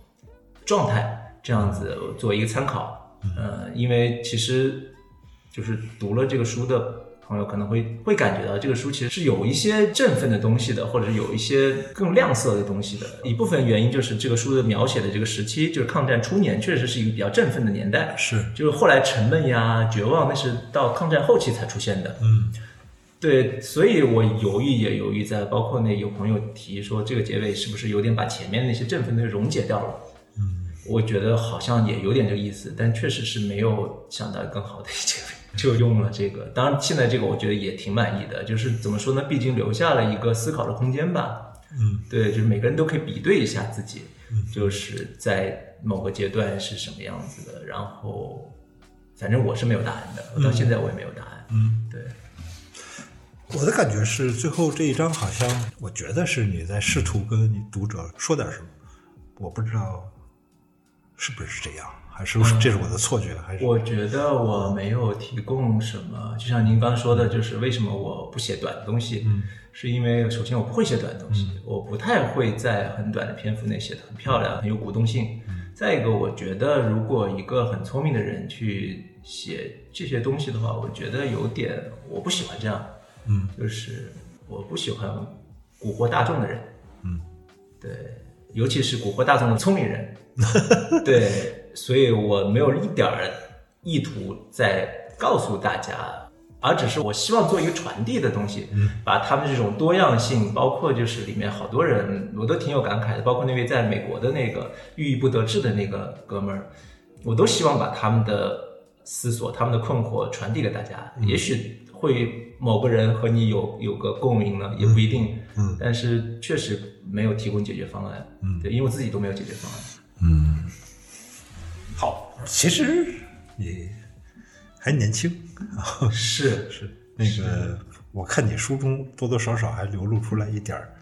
状态，这样子作为一个参考。呃，因为其实就是读了这个书的朋友可能会会感觉到这个书其实是有一些振奋的东西的，或者是有一些更亮色的东西的。一部分原因就是这个书的描写的这个时期，就是抗战初年，确实是一个比较振奋的年代。是，就是后来沉闷呀、绝望，那是到抗战后期才出现的。嗯对，所以我犹豫也犹豫在，包括那有朋友提说这个结尾是不是有点把前面那些振奋的溶解掉了？嗯我觉得好像也有点这个意思，但确实是没有想到更好的结尾，就用了这个。当然，现在这个我觉得也挺满意的，就是怎么说呢？毕竟留下了一个思考的空间吧。嗯对，就是每个人都可以比对一下自己，就是在某个阶段是什么样子的。然后，反正我是没有答案的，我到现在我也没有答案。嗯，对，我的感觉是最后这一章好像，我觉得是你在试图跟你读者说点什么，我不知道是不是这样，还是这是我的错觉，还是我觉得我没有提供什么，就像您刚说的，就是为什么我不写短的东西，嗯是因为首先我不会写短的东西，我不太会在很短的篇幅内写的很漂亮、很有鼓动性。再一个，我觉得如果一个很聪明的人去写这些东西的话，我觉得有点我不喜欢这样。嗯，就是我不喜欢蛊惑大众的人。嗯，对，尤其是蛊惑大众的聪明人。对，所以我没有一点儿意图在告诉大家，而只是我希望做一个传递的东西，把他们这种多样性，包括就是里面好多人，我都挺有感慨的，包括那位在美国的那个郁郁不得志的那个哥们儿，我都希望把他们的思索、他们的困惑传递给大家，也许会某个人和你有有个共鸣呢，也不一定，嗯，但是确实没有提供解决方案，嗯。对，因为我自己都没有解决方案。嗯，好，其实你还年轻啊，是 是那个，我看你书中多多少少还流露出来一点儿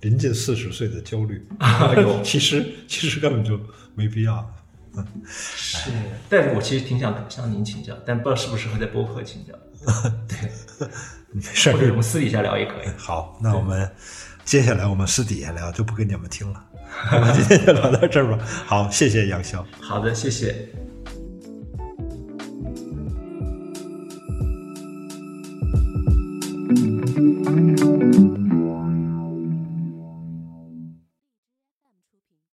临近四十岁的焦虑，有其实其实根本就没必要。是，但是我其实挺想向您请教，但不知道适不适合在播客请教，对没事或者我们，私底下聊也可以。好，那我们接下来我们私底下聊，就不跟你们听了。我今天就聊到这吧。好谢谢杨潇。好的谢谢。